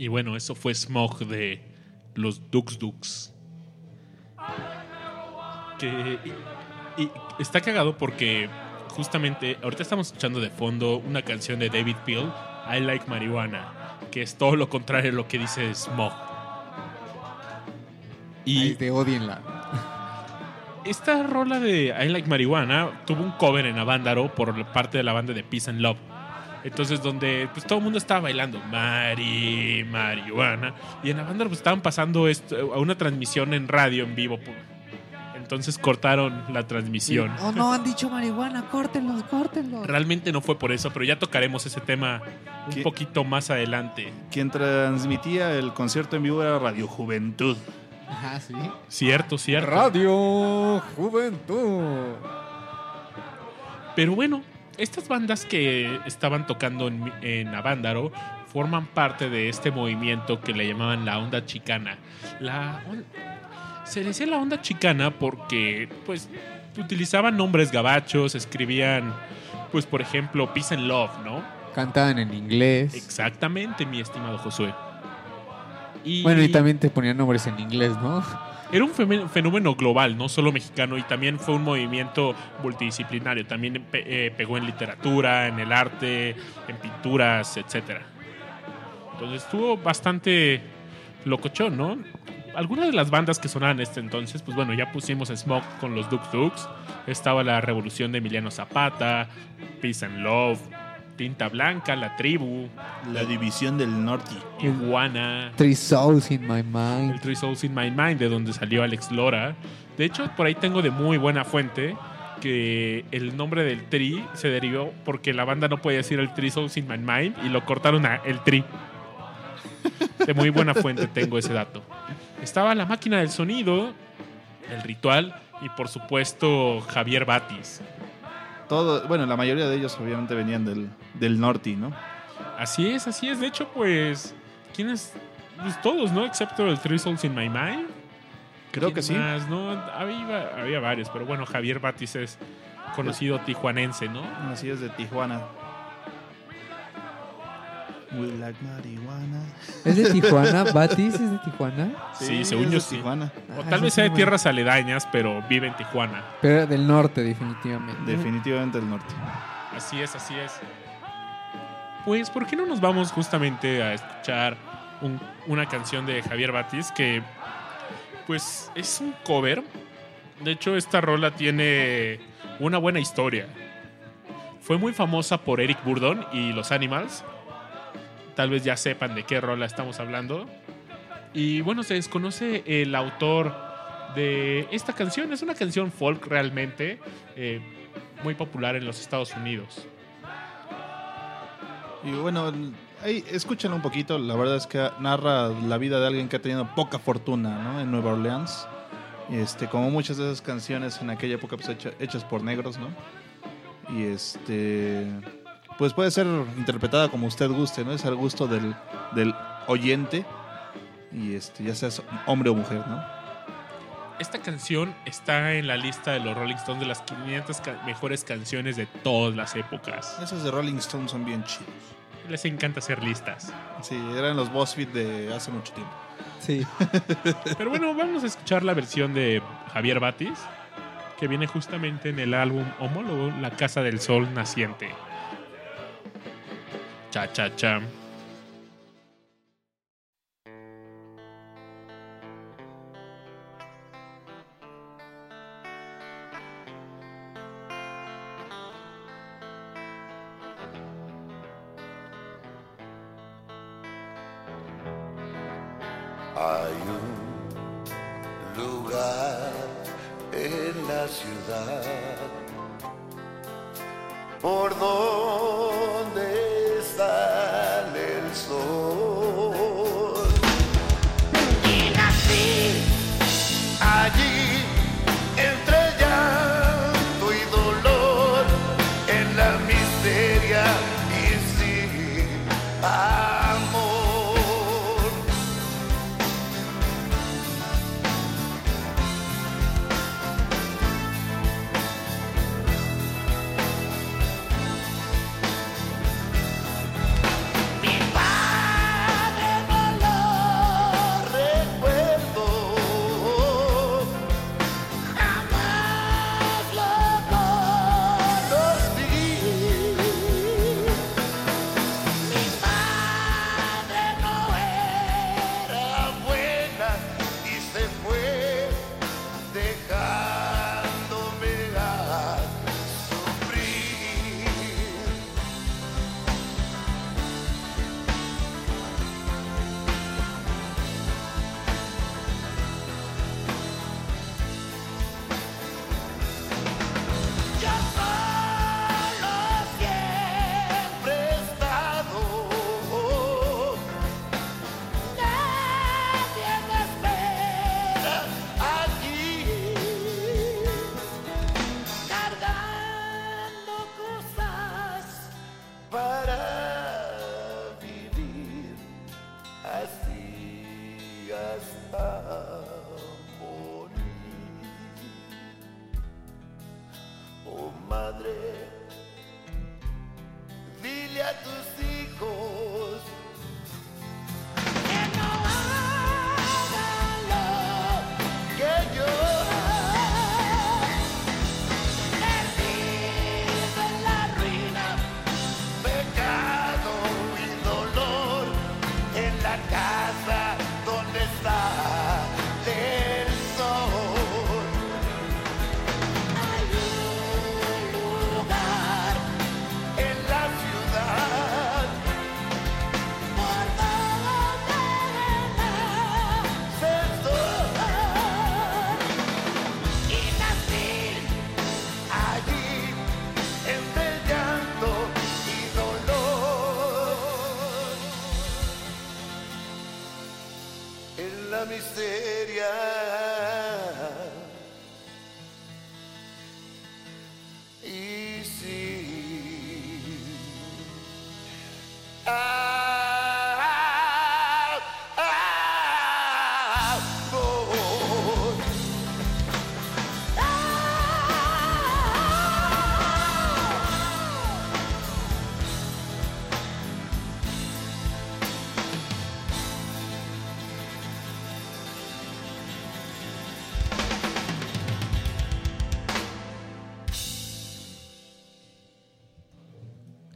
Y bueno, eso fue Smog de los Dux Dux. Que, y, y está cagado porque justamente ahorita estamos escuchando de fondo una canción de David Peel, I Like Marijuana, que es todo lo contrario a lo que dice Smog. Y Ahí te odienla. esta rola de I Like Marijuana tuvo un cover en Avándaro por parte de la banda de Peace and Love. Entonces, donde pues todo el mundo estaba bailando Mari, marihuana. Y en Avándaro pues, estaban pasando esto, a una transmisión en radio en vivo. Entonces cortaron la transmisión. Oh, no, han dicho marihuana, córtenlos, córtenlos. Realmente no fue por eso, pero ya tocaremos ese tema un ¿Qué? poquito más adelante. Quien transmitía el concierto en vivo era Radio Juventud. Ajá, sí. Cierto, cierto. Radio Juventud. Pero bueno, estas bandas que estaban tocando en, en Avándaro forman parte de este movimiento que le llamaban la onda chicana. La se decía la onda chicana porque, pues, utilizaban nombres gabachos, escribían, pues, por ejemplo, Peace and Love, ¿no? Cantaban en inglés. Exactamente, mi estimado Josué. Y Bueno, y también te ponían nombres en inglés, ¿no? Era un fenómeno- global, no solo mexicano, y también fue un movimiento multidisciplinario. También eh, pegó en literatura, en el arte, en pinturas, etc. Entonces estuvo bastante locochón, ¿no? Algunas de las bandas que sonaban en este entonces, pues bueno, ya pusimos Smoke con los Dux Dux. Estaba la revolución de Emiliano Zapata, Peace and Love, Tinta Blanca, La Tribu, La división del norte. Iguana. Three Souls in My El Mind. Three Souls in My Mind, de donde salió Alex Lora. De hecho, por ahí tengo de muy buena fuente que el nombre del Tri se derivó porque la banda no podía decir el Three Souls in My Mind y lo cortaron a el Tri. De muy buena fuente tengo ese dato. Estaba la máquina del sonido, el ritual y por supuesto Javier Batis. Todo, bueno, la mayoría de ellos obviamente venían del, del norte, ¿no? Así es, así es. De hecho, pues, ¿quiénes? Pues todos, ¿no? Excepto el Three Souls in My Mind. Creo ¿Quién que sí. más? No, había, había varios, pero bueno, Javier Batis es conocido tijuanense, ¿no? Así es de Tijuana. We like marihuana. ¿Es de Tijuana? ¿Batis es de Tijuana? Sí, según es yo de sí. Tijuana. O Ah, tal eso vez sí sea de tierras aledañas, pero vive en Tijuana. Pero del norte, definitivamente. Definitivamente del norte. Así es, así es. Pues, ¿por qué no nos vamos justamente a escuchar un- una canción de Javier Batis que, pues, es un cover? De hecho, esta rola tiene una buena historia. Fue muy famosa por Eric Burdon y los Animals. Tal vez ya sepan de qué rola estamos hablando. Y bueno, se desconoce el autor de esta canción. Es una canción folk realmente, eh, muy popular en los Estados Unidos. Y bueno, ahí escúchenlo un poquito. La verdad es que narra la vida de alguien que ha tenido poca fortuna ¿no? en Nueva Orleans. Este, como muchas de esas canciones en aquella época pues, hecha- hechas por negros, ¿no? Y este. Pues puede ser interpretada como usted guste, ¿no? Es al gusto del, del oyente. Y este, ya seas hombre o mujer, ¿no? Esta canción está en la lista de los Rolling Stones de las 500 ca- mejores canciones de todas las épocas. Esos de Rolling Stones son bien chidos. Les encanta hacer listas. Sí, eran los BuzzFeed de hace mucho tiempo. Sí. Pero bueno, vamos a escuchar la versión de Javier Batis, que viene justamente en el álbum homólogo La Casa del Sol Naciente. Cha, cha, cha.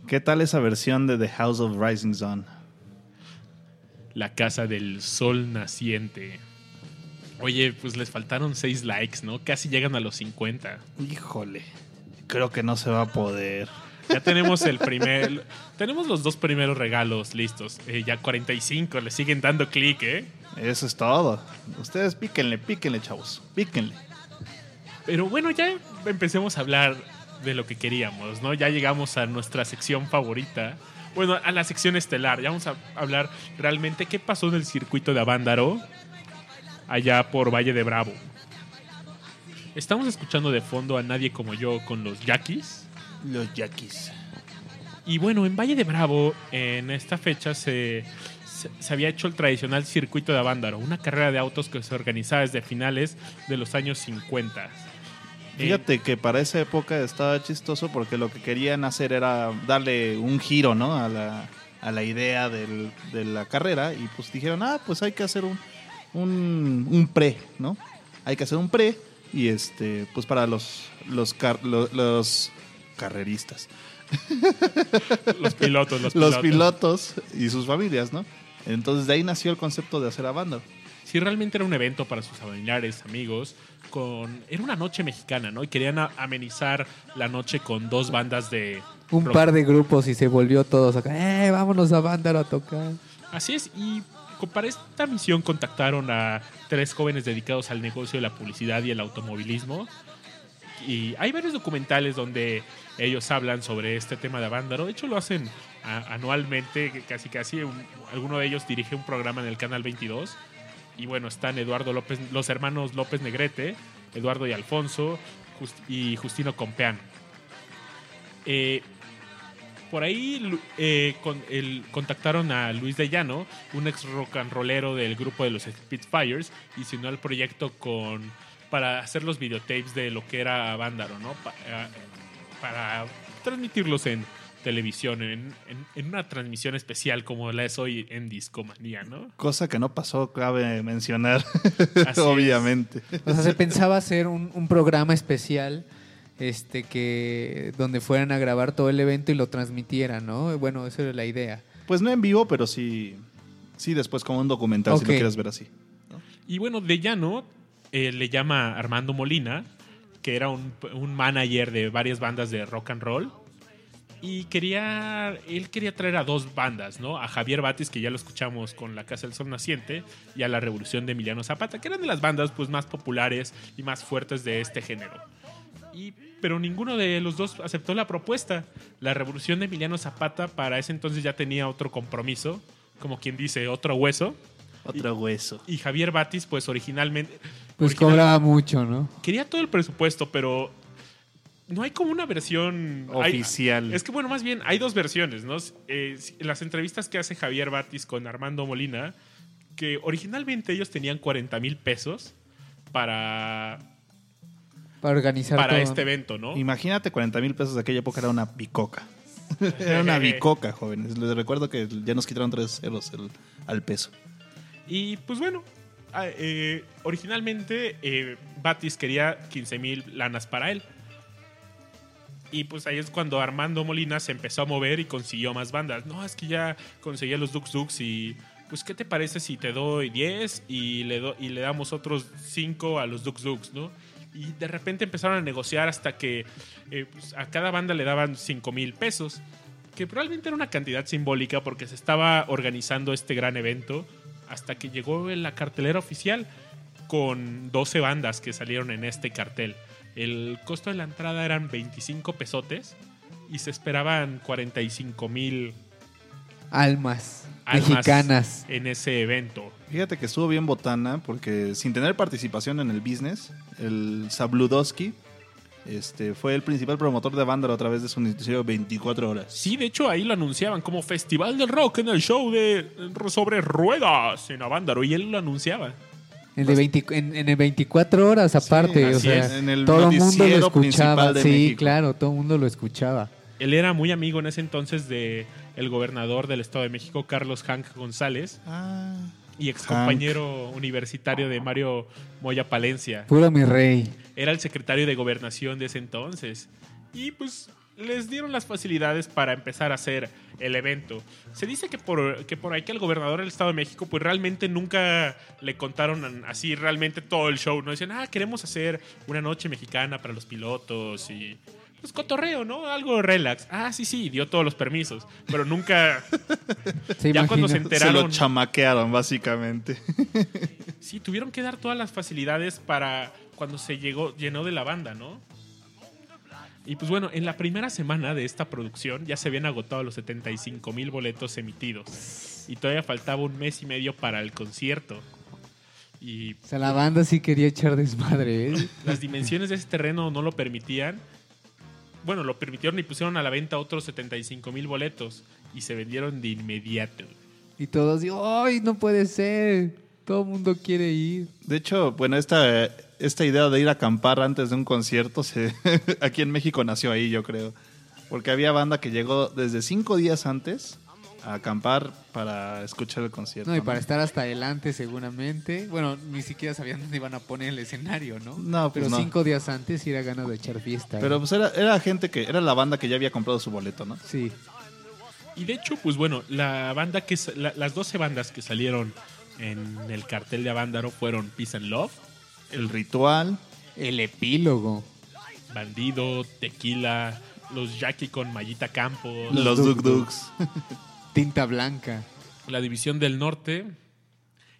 ¿Qué tal esa versión de The House of Rising Sun? La casa del sol naciente. Oye, pues les faltaron 6 likes, ¿no? Casi llegan a los 50. Híjole, creo que no se va a poder. Ya tenemos el primer. tenemos los dos primeros regalos listos. Eh, ya 45, le siguen dando clic, ¿eh? Eso es todo. Ustedes píquenle, píquenle, chavos. Píquenle. Pero bueno, ya empecemos a hablar de lo que queríamos, ¿no? Ya llegamos a nuestra sección favorita. Bueno, a la sección estelar. Ya vamos a hablar realmente qué pasó en el circuito de Avándaro, allá por Valle de Bravo. Estamos escuchando de fondo a Nadie como yo con los Yaquis. Los yaquis. Y bueno, en Valle de Bravo, en esta fecha se, se, se había hecho el tradicional circuito de Avándaro, una carrera de autos que se organizaba desde finales de los años 50. Fíjate que para esa época estaba chistoso porque lo que querían hacer era darle un giro, ¿no? A la, a la idea del- de la carrera y pues dijeron, ah, pues hay que hacer un, un, un pre, ¿no? Hay que hacer un pre y este, pues para los, los, car- lo- los carreristas, los pilotos, los pilotos. los pilotos y sus familias, ¿no? Entonces de ahí nació el concepto de hacer a banda. Sí, realmente era un evento para sus familiares, amigos. Con, era una noche mexicana, ¿no? Y querían amenizar la noche con dos bandas de... Un rock. par de grupos y se volvió todos acá. ¡Eh, vámonos a Vándaro a tocar! Así es, y para esta misión contactaron a tres jóvenes dedicados al negocio de la publicidad y el automovilismo. Y hay varios documentales donde ellos hablan sobre este tema de Avándaro. De hecho, lo hacen anualmente, casi casi. Un- alguno de ellos dirige un programa en el Canal 22. Y bueno, están Eduardo López, los hermanos López Negrete, Eduardo y Alfonso, y Justino Compeán. Eh, por ahí eh, con- el- contactaron a Luis de Llano, un ex rock and rollero del grupo de los Spitfires, y se unió al proyecto con para hacer los videotapes de lo que era Vándaro, ¿no? Eh, para transmitirlos en televisión, en, en- en una transmisión especial como la es hoy en Discomanía, ¿no? Cosa que no pasó, cabe mencionar, obviamente. O sea, se pensaba hacer un, un programa especial este que donde fueran a grabar todo el evento y lo transmitieran, ¿no? Bueno, esa era la idea. Pues no en vivo, pero sí, sí después como un documental, si lo quieres ver así. Y bueno, de llano eh, le llama Armando Molina, que era un, un manager de varias bandas de rock and roll. Y quería, él quería traer a dos bandas, ¿no? A Javier Batis, que ya lo escuchamos con La Casa del Sol Naciente, y a La Revolución de Emiliano Zapata, que eran de las bandas pues, más populares y más fuertes de este género. Y, pero ninguno de los dos aceptó la propuesta. La Revolución de Emiliano Zapata para ese entonces ya tenía otro compromiso, como quien dice, otro hueso. Otro hueso. Y Javier Batis, pues originalmente... Pues original- cobraba mucho, ¿no? Quería todo el presupuesto, pero no hay como una versión hay- Oficial. es que, bueno, más bien hay dos versiones, ¿no? Eh, las entrevistas que hace Javier Batis con Armando Molina, que originalmente ellos tenían 40 mil pesos para, Para organizar para todo. este evento, ¿no? Imagínate 40 mil pesos de aquella época era una bicoca. era una bicoca, jóvenes. Les recuerdo que ya nos quitaron tres ceros el- al peso. Y pues bueno, ah, eh, originalmente eh, Batis quería 15 mil lanas para él. Y pues ahí es cuando Armando Molina se empezó a mover y consiguió más bandas. No, es que ya conseguía los Dux Dux y pues ¿qué te parece si te doy 10 y le, do- y le damos otros 5 a los Dux Dux, ¿no? Y de repente empezaron a negociar hasta que eh, pues, a cada banda le daban 5 mil pesos. Que probablemente era una cantidad simbólica porque se estaba organizando este gran evento hasta que llegó la cartelera oficial con 12 bandas que salieron en este cartel. El costo de la entrada eran 25 pesotes y se esperaban 45 mil Almas, almas mexicanas. en ese evento. Fíjate que estuvo bien botana porque sin tener participación en el business, el Sabludowski este, fue el principal promotor de Vándaro a través de su noticiero 24 horas. Sí, de hecho ahí lo anunciaban como Festival del Rock en el show de sobre ruedas en Avándaro y él lo anunciaba. El de 20 en, en el 24 horas aparte, o así sea, es, en el todo el mundo lo escuchaba. Sí, México. claro, todo el mundo lo escuchaba. Él era muy amigo en ese entonces de el gobernador del Estado de México, Carlos Hank González, Ah, y ex compañero universitario de Mario Moya Palencia. Puro mi rey. Era el secretario de gobernación de ese entonces. Y pues les dieron las facilidades para empezar a hacer el evento. Se dice que por, que por ahí que el gobernador del Estado de México pues realmente nunca le contaron así realmente todo el show. No decían, ah, queremos hacer una noche mexicana para los pilotos y... Pues cotorreo, ¿no? Algo relax. Ah, sí, sí, dio todos los permisos. Pero nunca... Se ya cuando se imagina. se lo enteraron... chamaquearon, básicamente. Sí, tuvieron que dar todas las facilidades para cuando se llegó, llenó de la banda, ¿no? Y pues bueno, en la primera semana de esta producción ya se habían agotado los 75 mil boletos emitidos. Y todavía faltaba un mes y medio para el concierto. Y O sea, la banda sí quería echar desmadre, ¿eh? las dimensiones de ese terreno no lo permitían. Bueno, lo permitieron y pusieron a la venta otros 75 mil boletos. Y se vendieron de inmediato. Y todos, ¡ay, no puede ser! Todo el mundo quiere ir. De hecho, bueno, esta, esta idea de ir a acampar antes de un concierto, se, aquí en México nació ahí, yo creo. Porque había banda que llegó desde cinco días antes a acampar para escuchar el concierto. No, y ¿no? para estar hasta adelante seguramente. Bueno, ni siquiera sabían dónde iban a poner el escenario, ¿no? No, pues Pero no. cinco días antes sí era ganas de echar fiesta. Pero ¿eh? pues era, era gente que, era la banda que ya había comprado su boleto, ¿no? Sí. Y de hecho, pues bueno, la banda que la- las 12 bandas que salieron en el cartel de Avándaro fueron Peace and Love, El ritual, El epílogo. Bandido, Tequila, los Jackie con Mayita Campos, Los los Duk Duk Duks. Tinta blanca. la División del Norte,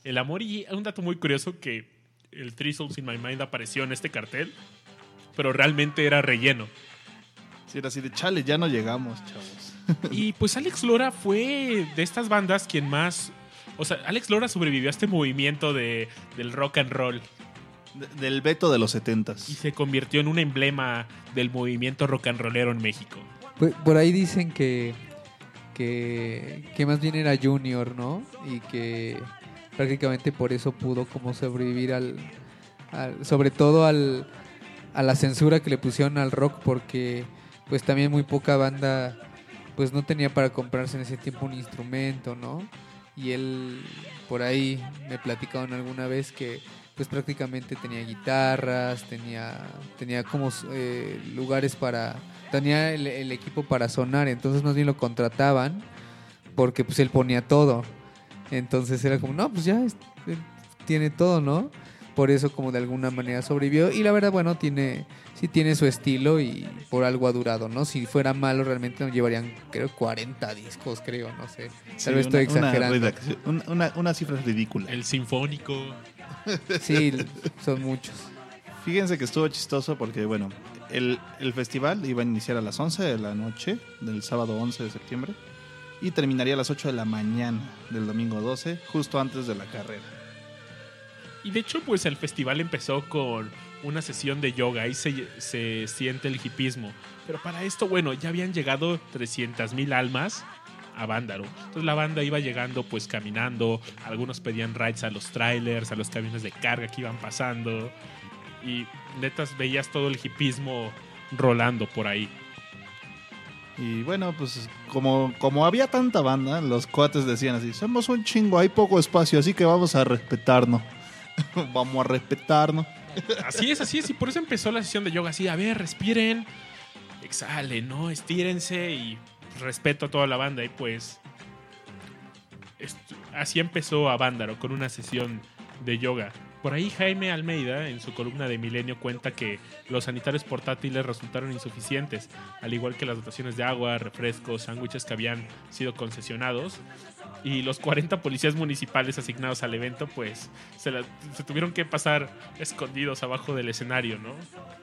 El Amor y un dato muy curioso que el Three Souls in My Mind apareció en este cartel, pero realmente era relleno. Sí, era así de chale, ya no llegamos, chavos. Y pues Alex Lora fue de estas bandas quien más... O sea, Alex Lora sobrevivió a este movimiento de, del rock and roll. De- del veto de los y setentas. se convirtió en un emblema del movimiento rock and rollero en México. Pues, por ahí dicen que, que, que más bien era junior, ¿no? Y que prácticamente por eso pudo como sobrevivir al, al- sobre todo al, a la censura que le pusieron al rock porque pues también muy poca banda pues no tenía para comprarse en ese tiempo un instrumento, ¿no? Y él por ahí me platicaron alguna vez que pues prácticamente tenía guitarras, tenía tenía como eh, lugares para tenía el, equipo para sonar, entonces más bien lo contrataban porque pues él ponía todo. Entonces era como, no, pues ya él tiene todo, ¿no? Por eso como de alguna manera sobrevivió y la verdad, bueno, tiene sí tiene su estilo y por algo ha durado, ¿no? Si fuera malo realmente nos llevarían creo 40 discos, creo, no sé. Tal Sí, vez estoy una- exagerando. redacción- Una, una, una cifra ridícula. El Sinfónico. Sí, son muchos. Fíjense que estuvo chistoso porque, bueno, el, el festival iba a iniciar a las 11 de la noche del sábado 11 de septiembre y terminaría a las 8 de la mañana del domingo 12, justo antes de la carrera. Y de hecho, pues el festival empezó con una sesión de yoga, ahí se, se siente el hipismo. Pero para esto, bueno, ya habían llegado 300 mil almas a Vándaro. Entonces la banda iba llegando pues caminando, algunos pedían rides a los trailers, a los camiones de carga que iban pasando y netas veías todo el hipismo rolando por ahí. Y bueno, pues como, como había tanta banda, los cuates decían así, somos un chingo, hay poco espacio, así que vamos a respetarnos. vamos a respetarnos. Así es, así es, y por eso empezó la sesión de yoga así, a ver, respiren, exhalen, ¿no? Estírense y respeto a toda la banda y pues así empezó a Vándaro con una sesión de yoga. Por ahí Jaime Almeida en su columna de Milenio cuenta que los sanitarios portátiles resultaron insuficientes, al igual que las dotaciones de agua, refrescos, sándwiches que habían sido concesionados. Y los 40 policías municipales asignados al evento, pues se, la- se tuvieron que pasar escondidos abajo del escenario, ¿no?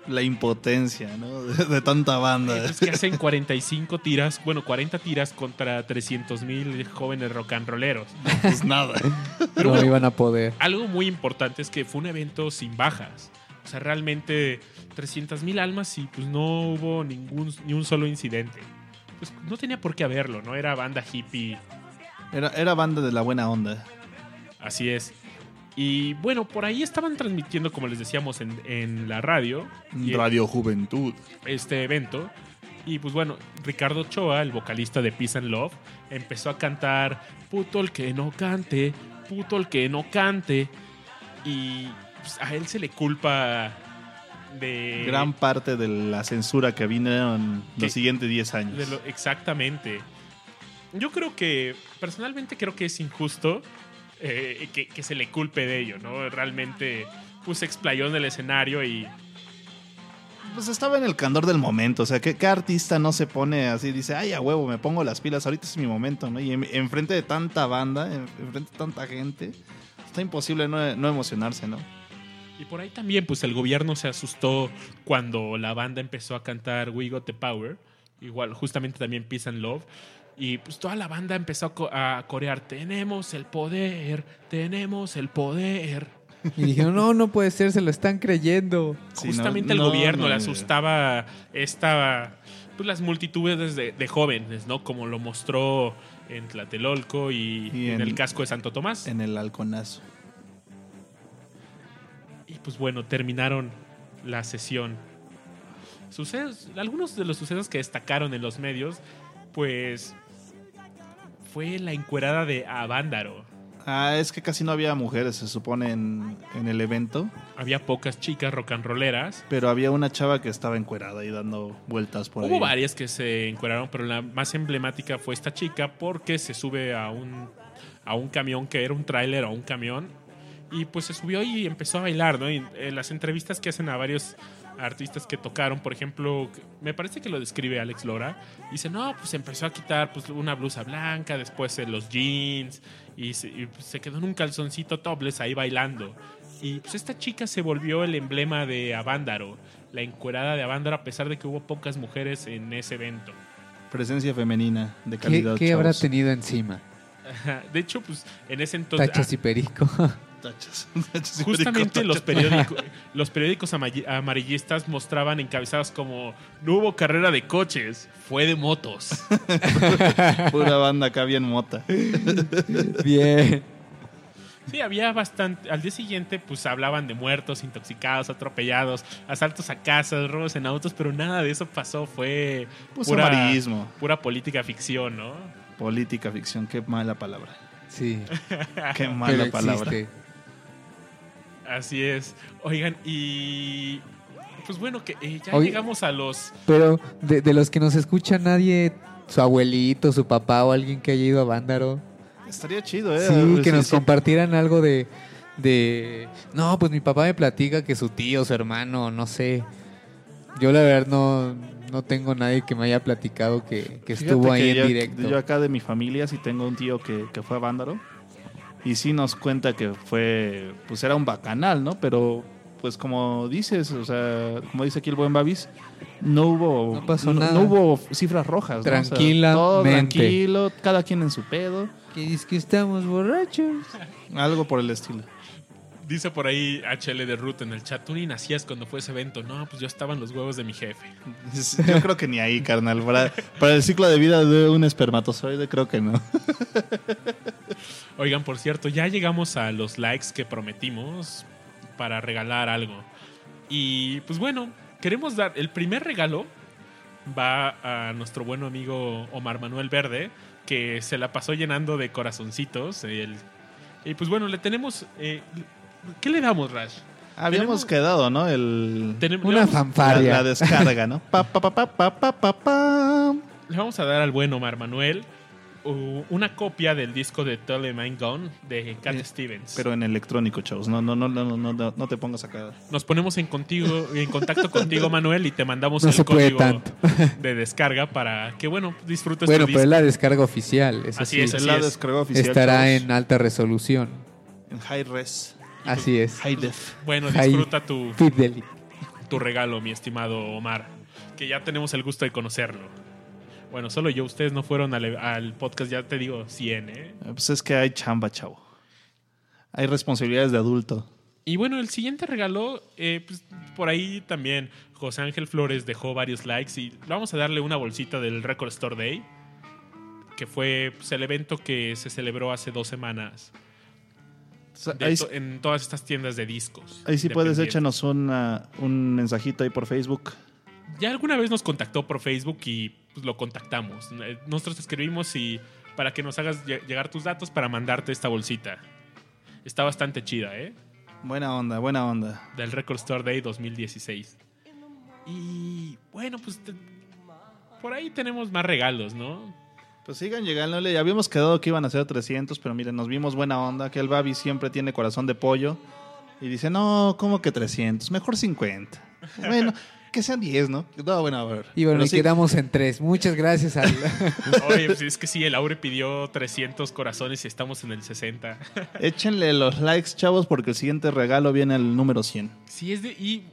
La impotencia, ¿no? De, de tanta banda. Es que hacen 45 tiras, bueno, 40 tiras contra 300 mil jóvenes rock and rolleros. Pues nada. Pero no bueno, iban a poder. algo muy importante es que fue un evento sin bajas. O sea, realmente 300 mil almas y pues no hubo ningún, ni un solo incidente. Pues no tenía por qué haberlo, ¿no? Era banda hippie, Era, era banda de la buena onda. así es. Y bueno, por ahí estaban transmitiendo, como les decíamos, en, en la radio. Y- Radio Juventud. este evento. Y pues bueno, Ricardo Ochoa, el vocalista de Peace and Love, empezó a cantar Puto el que no cante, puto el que no cante. Y pues, a él se le culpa de... Gran parte de la censura que vinieron ¿Qué? los siguientes 10 años. de lo- exactamente. Yo creo que, personalmente creo que es injusto eh, que, que se le culpe de ello, ¿no? Realmente pues se explayó en el escenario y Pues estaba en el candor del momento. O sea, ¿qué, qué artista no se pone así? Dice, ay, a huevo, me pongo las pilas. Ahorita es mi momento, ¿no? Y en- enfrente de tanta banda, en- enfrente de tanta gente, está imposible no, no emocionarse, ¿no? Y por ahí también, pues el gobierno se asustó cuando la banda empezó a cantar We Got the Power. Igual, justamente también Peace and Love. Y pues toda la banda empezó a, co- a corear: Tenemos el poder, tenemos el poder. Y dijeron, no, no puede ser, se lo están creyendo. Sí, Justamente no- el no, gobierno no, le asustaba esta, pues las multitudes de, de jóvenes, ¿no? Como lo mostró en Tlatelolco y, Y en, en- el casco de Santo Tomás. En el halconazo. Y pues bueno, terminaron la sesión. Sucesos, algunos de los sucesos que destacaron en los medios, pues fue la encuerada de Avándaro. Ah, es que casi no había mujeres, se supone, en, en el evento. Había pocas chicas rock and rolleras. Pero había una chava que estaba encuerada y dando vueltas por Hubo ahí. varias que se encueraron, pero la más emblemática fue esta chica porque se sube a un, a un camión que era un tráiler o un camión y pues se subió y empezó a bailar, ¿no? Y en las entrevistas que hacen a varios artistas que tocaron, por ejemplo, me parece que lo describe Alex Lora, dice, no, pues empezó a quitar pues, una blusa blanca, después eh, los jeans y, se, y, pues, se quedó en un calzoncito topless ahí bailando. Y pues esta chica se volvió el emblema de Avándaro, la encuerada de Avándaro, a pesar de que hubo pocas mujeres en ese evento. Presencia femenina de ¿Qué, calidad. qué habrá tenido encima? De hecho, pues en ese entonces... Tachas y perico. Tachas. Tachas y Justamente los periódicos, los periódicos amarilli- amarillistas mostraban encabezados como no hubo carrera de coches, fue de motos. Pura banda acá bien mota. Bien. Sí, había bastante. Al día siguiente, pues hablaban de muertos, intoxicados, atropellados, asaltos a casas, robos en autos, pero nada de eso pasó. Fue Pues pura, amarillismo. pura política ficción, ¿no? Política, ficción, qué mala palabra. Sí. Qué mala pero palabra. existe. Así es. Oigan, y. Pues bueno, que eh, ya Oye. llegamos a los. Pero de, de los que nos escucha nadie, su abuelito, su papá o alguien que haya ido a Vándaro. Estaría chido, ¿eh? Sí, que Sí, nos sí. compartieran algo de, de... No, pues mi papá me platica que su tío, su hermano, no sé. Yo la verdad no, no tengo nadie que me haya platicado que, estuvo ahí que en yo, directo. Yo acá de mi familia sí tengo un tío que, que fue a Vándaro. Y sí nos cuenta que fue, pues era un bacanal, ¿no? Pero, pues como dices, o sea, como dice aquí el buen Babis, no hubo, No pasó nada. no hubo cifras rojas. ¿no? O sea, Tranquilamente. todo tranquilo, cada quien en su pedo, Que es que estamos borrachos. algo por el estilo. Dice por ahí HL de Ruth en el chat, tú ni nacías cuando fue ese evento. No, pues yo estaba en los huevos de mi jefe. Yo creo que ni ahí, carnal. Para, para el ciclo de vida de un espermatozoide, creo que no. Oigan, por cierto, ya llegamos a los likes que prometimos para regalar algo. Y pues bueno, queremos dar el primer regalo va a nuestro buen amigo Omar Manuel Verde, que se la pasó llenando de corazoncitos. El- y pues bueno, le tenemos... eh, ¿Qué le damos, Rash? Habíamos Tenemos- quedado, ¿no? El, Una vamos, la, fanfarria. la descarga, ¿no? Pa, pa, pa, pa, pa, pa, pa, pa. le vamos a dar al buen Omar Manuel una copia del disco de Tell I'm Gone de Cat Eh, Stevens. Pero en electrónico, chavos. No, no, no, no, no, no, no te pongas acá. Nos ponemos en contigo, en contacto contigo, Manuel, y te mandamos No el se puede código tanto. de descarga para que, bueno, disfrutes Bueno, tu pero es la descarga oficial. Eso Así sí. es, Es así la es. descarga oficial. Estará chavos. en alta resolución. en high res. Así es. High def. Bueno, High disfruta tu, Fidelity. tu regalo, mi estimado Omar, que ya tenemos el gusto de conocerlo. Bueno, solo yo, ustedes no fueron al, al podcast, ya te digo 100, ¿eh? Pues es que hay chamba, chavo. Hay responsabilidades de adulto. Y bueno, el siguiente regalo, eh, pues, por ahí también José Ángel Flores dejó varios likes y vamos a darle una bolsita del Record Store Day, que fue pues, el evento que se celebró hace dos semanas Ahí, to- en todas estas tiendas de discos. ahí sí puedes échanos una- un mensajito ahí por Facebook. Ya alguna vez nos contactó por Facebook y pues, lo contactamos. Eh, Nosotros te escribimos y para que nos hagas lle- llegar tus datos para mandarte esta bolsita. Está bastante chida, ¿eh? Buena onda, buena onda. Del Record Store Day 2016. Y bueno, pues te- por ahí tenemos más regalos, ¿no? Pues sigan llegándole. Habíamos quedado que iban a ser 300, pero miren, nos vimos buena onda. Que el Babi siempre tiene corazón de pollo. Y dice, no, ¿cómo que 300? Mejor 50. Bueno, que sean 10, ¿no? No, bueno, a ver. Y bueno, sí, quedamos en tres. Muchas gracias al. Oye, pues es que sí, el Aure pidió 300 corazones y estamos en el 60. Échenle los likes, chavos, porque el siguiente regalo viene al número 100. Sí, es de. Y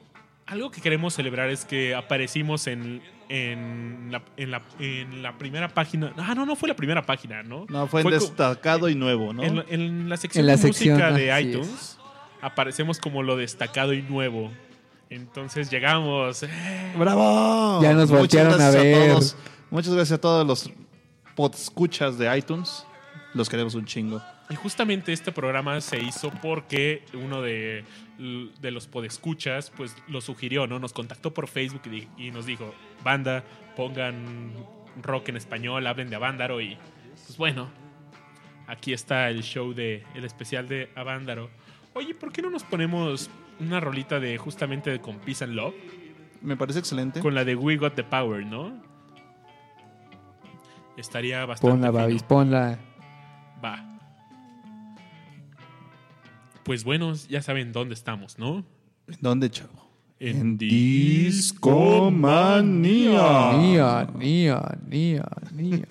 algo que queremos celebrar es que aparecimos en, en, la, en, la, en la primera página. Ah, no, no fue la primera página, ¿no? No, fue, en co- destacado y nuevo, ¿no? en, la- en la sección En la de sección, música de iTunes aparecemos como lo destacado y nuevo. Entonces llegamos. ¡Bravo! Ya nos Muchas voltearon a gracias ver. todos. Muchas gracias a todos los podscuchas de iTunes. Los queremos un chingo. Y justamente este programa se hizo porque uno de, de los podescuchas pues lo sugirió, ¿no? Nos contactó por Facebook y, y nos dijo, banda, pongan rock en español, hablen de Avándaro y pues bueno, aquí está el show de, el especial de Avándaro. Oye, ¿por qué no nos ponemos una rolita de justamente de con Peace and Love? Me parece excelente. Con la de We Got the Power, ¿no? Estaría bastante Ponla, fino. Babis, ponla. Va. Pues bueno, ya saben dónde estamos, ¿no? ¿Dónde, chavo? En Discomanía. Nia, nia, nia, nia.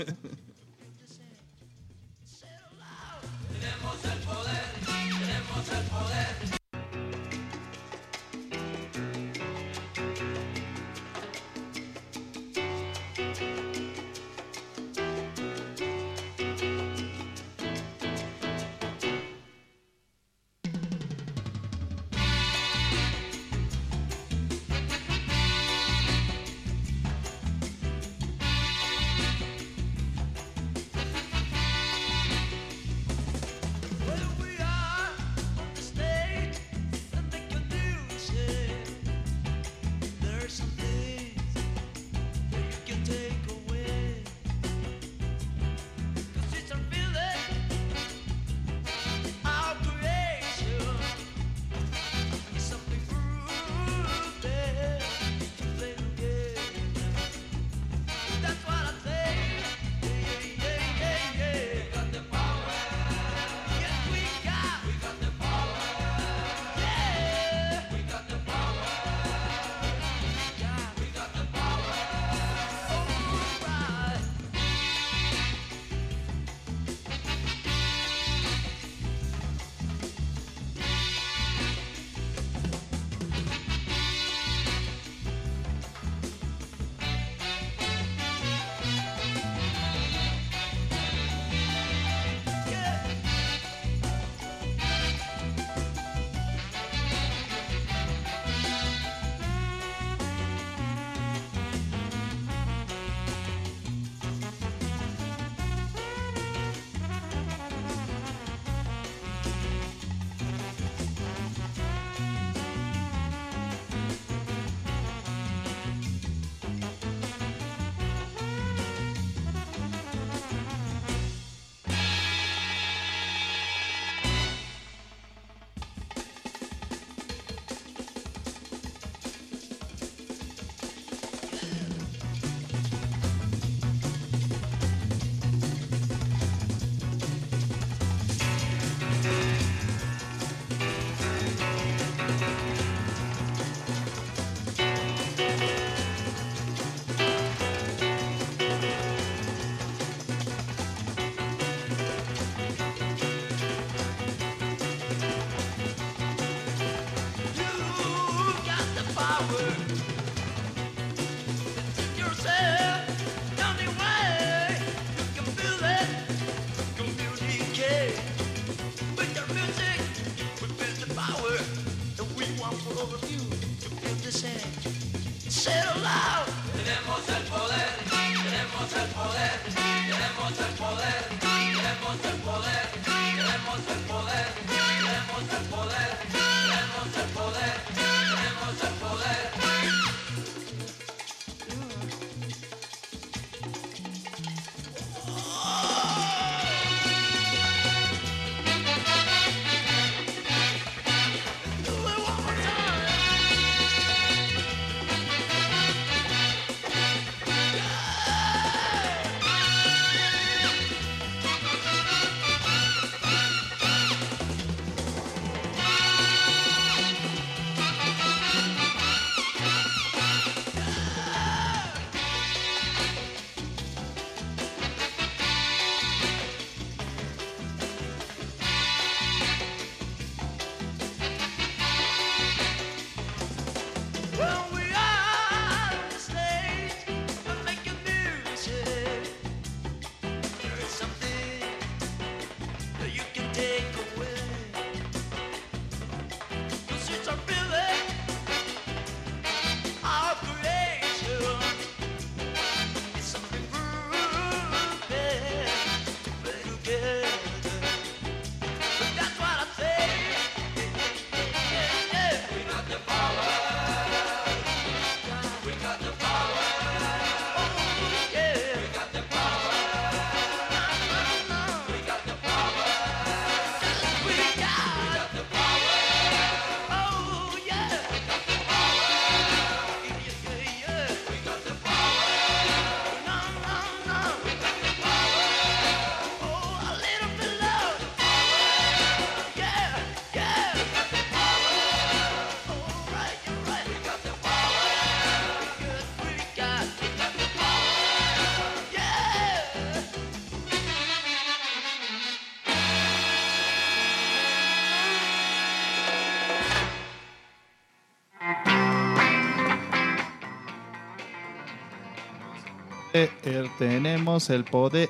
Tenemos el poder,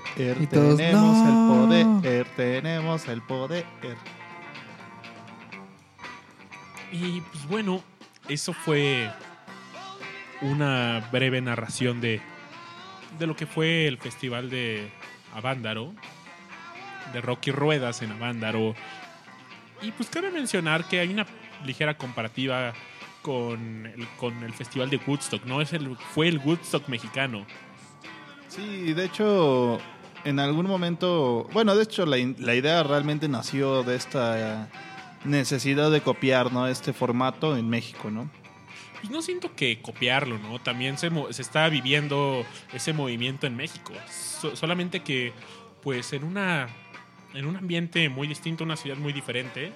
todos, tenemos "No". el poder, tenemos el poder. Y pues bueno, eso fue una breve narración de, de lo que fue el festival de Avándaro, de Rocky Ruedas en Avándaro. Y pues cabe mencionar que hay una ligera comparativa con el, con el festival de Woodstock, ¿no? Es el, fue el Woodstock mexicano. Sí, de hecho, en algún momento, bueno, de hecho la, la idea realmente nació de esta necesidad de copiar, ¿no? Este formato en México, ¿no? Pues no siento que copiarlo, ¿no? También se, se está viviendo ese movimiento en México. So- solamente que, pues, en una. En un ambiente muy distinto, una ciudad muy diferente.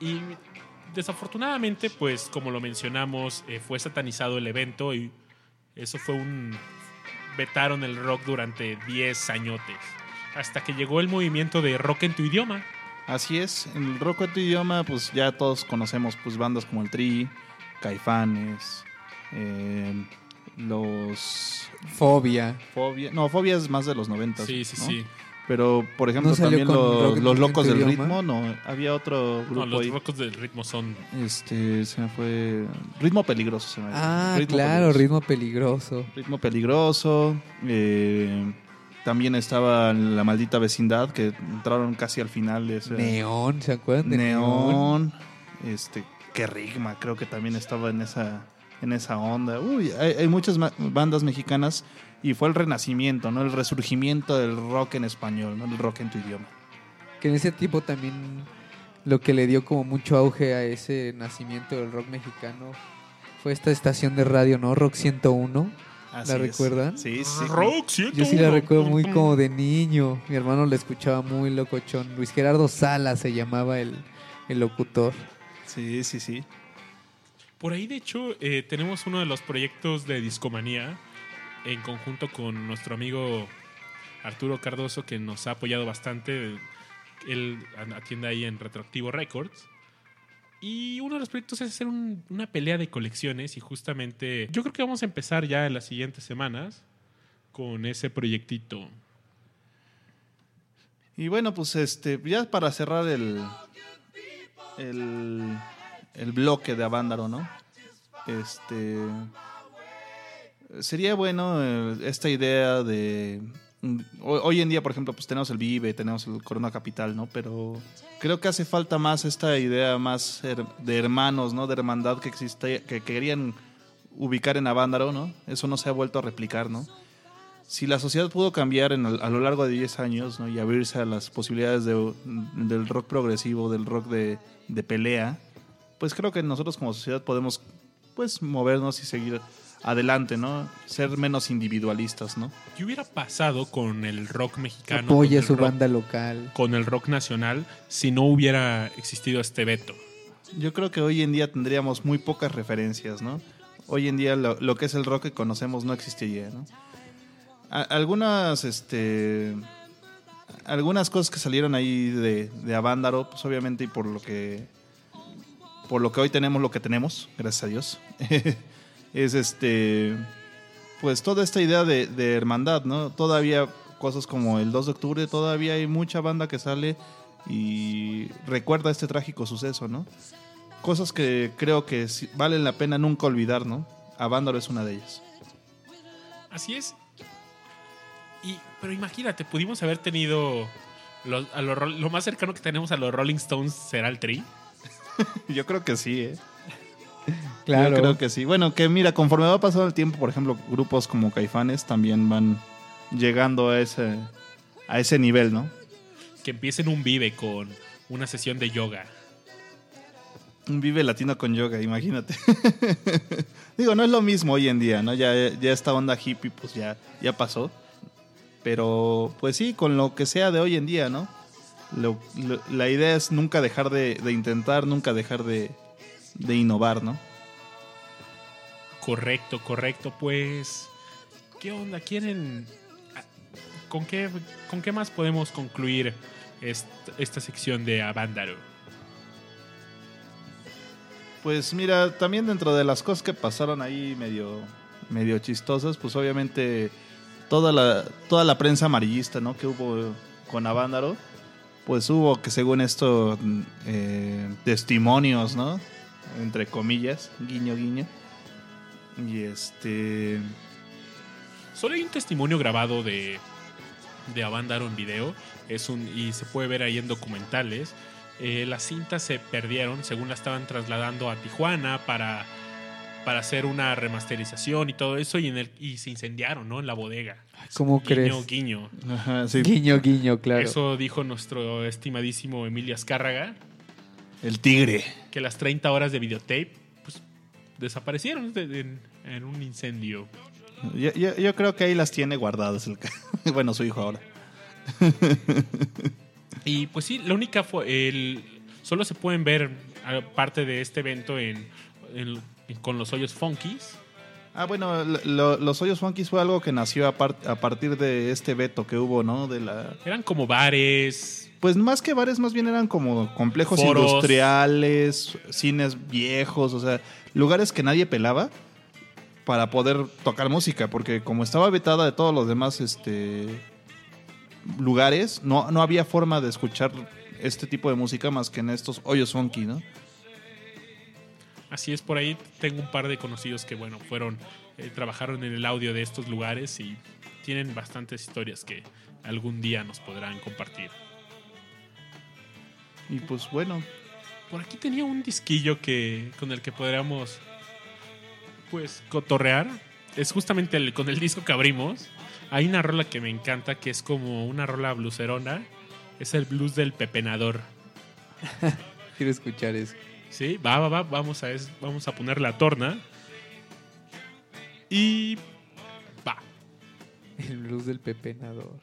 Y desafortunadamente, pues, como lo mencionamos, eh, fue satanizado el evento y eso fue un. Vetaron el rock durante 10 añotes. Hasta que llegó el movimiento de rock en tu idioma. Así es, en el rock en tu idioma, pues ya todos conocemos pues bandas como el Tri, Caifanes, eh, los Fobia. Fobia, no, Fobia es más de los 90. Sí, sí, ¿no? sí. Pero, por ejemplo, ¿No salió también los, Locos del idioma? Ritmo, no, había otro grupo No, los ahí. rocos del ritmo son. Este, se me fue. Ritmo Peligroso se me Ah, Ritmo claro, Peligroso. ritmo peligroso. Ritmo Peligroso. eh, también estaba La Maldita Vecindad, que entraron casi al final de ese. Neón, ¿se acuerdan de Neón? Neón. Este, que Rigma, creo que también estaba en esa, en esa onda. Uy, hay, hay muchas ma- bandas mexicanas y fue el renacimiento, ¿no? El resurgimiento del rock en español, ¿no? El rock en tu idioma. Que en ese tiempo también lo que le dio como mucho auge a ese nacimiento del rock mexicano fue esta estación de radio, ¿no? Rock 101. Así ¿La es. recuerdan? Sí, sí. Rock Yo sí la recuerdo muy como de niño. Mi hermano la escuchaba muy locochón. Luis Gerardo Sala se llamaba el, el locutor. Sí, sí, sí. Por ahí, de hecho, eh, tenemos uno de los proyectos de Discomanía en conjunto con nuestro amigo Arturo Cardoso, que nos ha apoyado bastante. Él atiende ahí en Retroactivo Records. Y uno de los proyectos es hacer un- una pelea de colecciones y justamente yo creo que vamos a empezar ya en las siguientes semanas con ese proyectito. Y bueno, pues este, ya para cerrar el, el, el bloque de Avándaro, ¿no? Este. Sería bueno eh, esta idea de. mm, ho- Hoy en día, por ejemplo, pues tenemos el Vive, tenemos el Corona Capital, ¿no? Pero creo que hace falta más esta idea más de hermanos, ¿no? De hermandad que existe, que querían ubicar en Avándaro, ¿no? Eso no se ha vuelto a replicar, ¿no? Si la sociedad pudo cambiar en a lo largo de 10 años, ¿no? Y abrirse a las posibilidades de- del rock progresivo, del rock de, de pelea, pues creo que nosotros como sociedad podemos pues movernos y seguir adelante, ¿no? Ser menos individualistas, ¿no? ¿Qué hubiera pasado con el rock mexicano? Apoya con el su rock- banda local. Con el rock nacional si no hubiera existido este veto. Yo creo que hoy en día tendríamos muy pocas referencias, ¿no? Hoy en día lo, lo que es el rock que conocemos no existiría, ¿no? A- algunas, este... Algunas cosas que salieron ahí de, de Avándaro, pues obviamente y por lo que... Por lo que hoy tenemos lo que tenemos, gracias a Dios. es este... Pues toda esta idea de, de hermandad, ¿no? Todavía cosas como el 2 de octubre, todavía hay mucha banda que sale y recuerda este trágico suceso, ¿no? Cosas que creo que valen la pena nunca olvidar, ¿no? Avándaro es una de ellas. Así es. Y, pero imagínate, pudimos haber tenido a lo, ro- lo más cercano que tenemos a los Rolling Stones será el Tri. Yo creo que sí, ¿eh? Claro. Yo creo que sí. Bueno, que mira, conforme va pasando el tiempo, por ejemplo, grupos como Caifanes también van llegando a ese, a ese nivel, ¿no? Que empiecen un vive con una sesión de yoga. Un vive latino con yoga, imagínate. Digo, no es lo mismo hoy en día, ¿no? Ya, ya esta onda hippie, pues ya, ya pasó. Pero, pues sí, con lo que sea de hoy en día, ¿no? Lo- lo- la idea es nunca dejar de, de intentar, nunca dejar de, de innovar, ¿no? Correcto, correcto. Pues, ¿qué onda? ¿Quieren... a- ¿Con qué, con qué más podemos concluir est- esta sección de Avándaro? Pues mira, también dentro de las cosas que pasaron ahí medio, medio chistosas, pues obviamente toda la, toda la prensa amarillista, ¿no? Que hubo con Avándaro, pues hubo que según esto mm, eh, testimonios, ¿no? Entre comillas, guiño, guiño. Y este... Solo hay un testimonio grabado de, de Avándaro en video. Es un, y se puede ver ahí en documentales. Eh, las cintas se perdieron, según la estaban trasladando a Tijuana para, para hacer una remasterización y todo eso, y, en el, y se incendiaron, ¿no? En la bodega. ¿Cómo Guiño, crees? guiño. Ajá, sí, Guiño, guiño, claro. Eso dijo nuestro estimadísimo Emilio Azcárraga, el tigre. Que las 30 horas de videotape pues, desaparecieron de- en, en un incendio. Yo, yo- yo creo que ahí las tiene guardadas. El... bueno, su hijo ahora. Y pues sí, la única fue el solo se pueden ver parte de este evento en, en- con los hoyos funkies. Ah, bueno, lo- los hoyos funkies fue algo que nació a, par- a partir de este veto que hubo, ¿no? De la... Eran como bares, Pues más que bares, más bien eran como complejos Foros. industriales, cines viejos, o sea, lugares que nadie pelaba para poder tocar música, porque como estaba vetada de todos los demás este, lugares, no, no había forma de escuchar este tipo de música más que en estos hoyos funky, ¿no? así es por ahí tengo un par de conocidos que bueno, fueron eh, trabajaron en el audio de estos lugares y tienen bastantes historias que algún día nos podrán compartir. Y pues bueno, Por aquí tenía un disquillo que con el que podríamos pues cotorrear. Es justamente el- con el disco que abrimos. Hay una rola que me encanta que es como una rola blucerona. Es el blues del pepenador. Quiero escuchar eso. Sí, va, va, va. Vamos a, es- vamos a poner la torna. Y va. El blues del pepenador.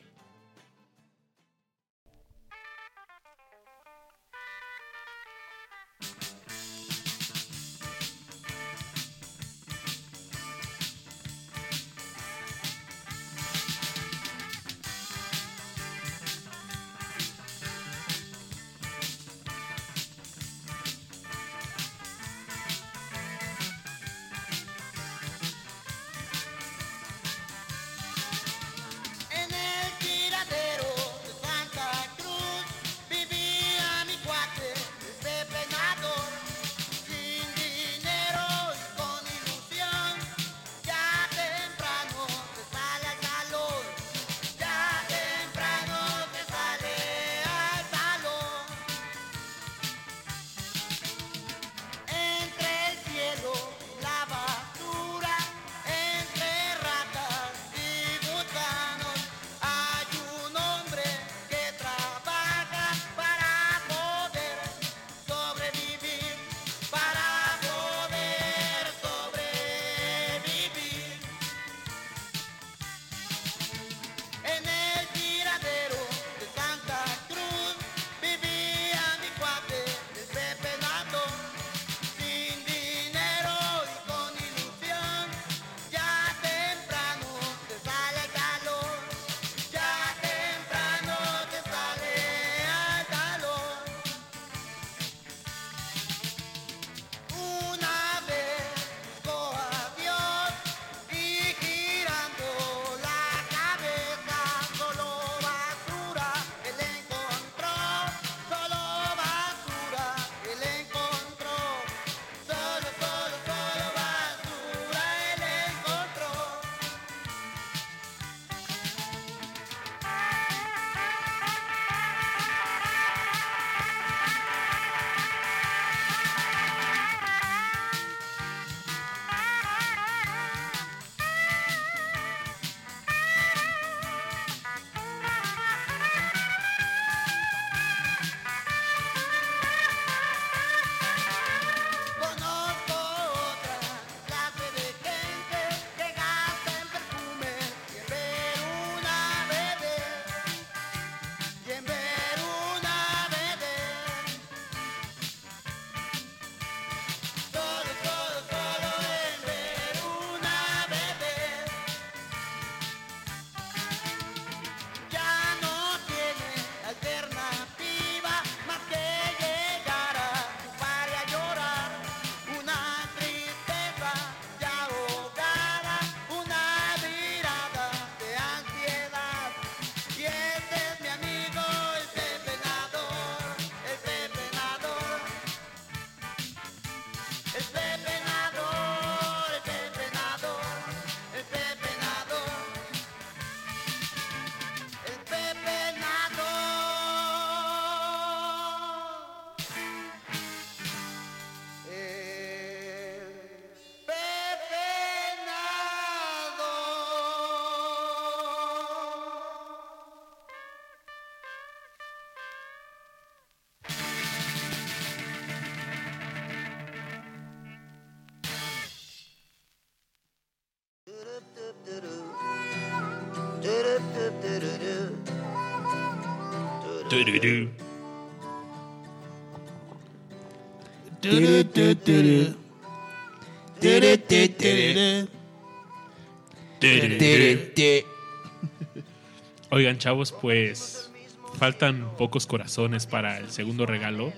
Oigan, chavos, pues faltan pocos corazones para el segundo regalo.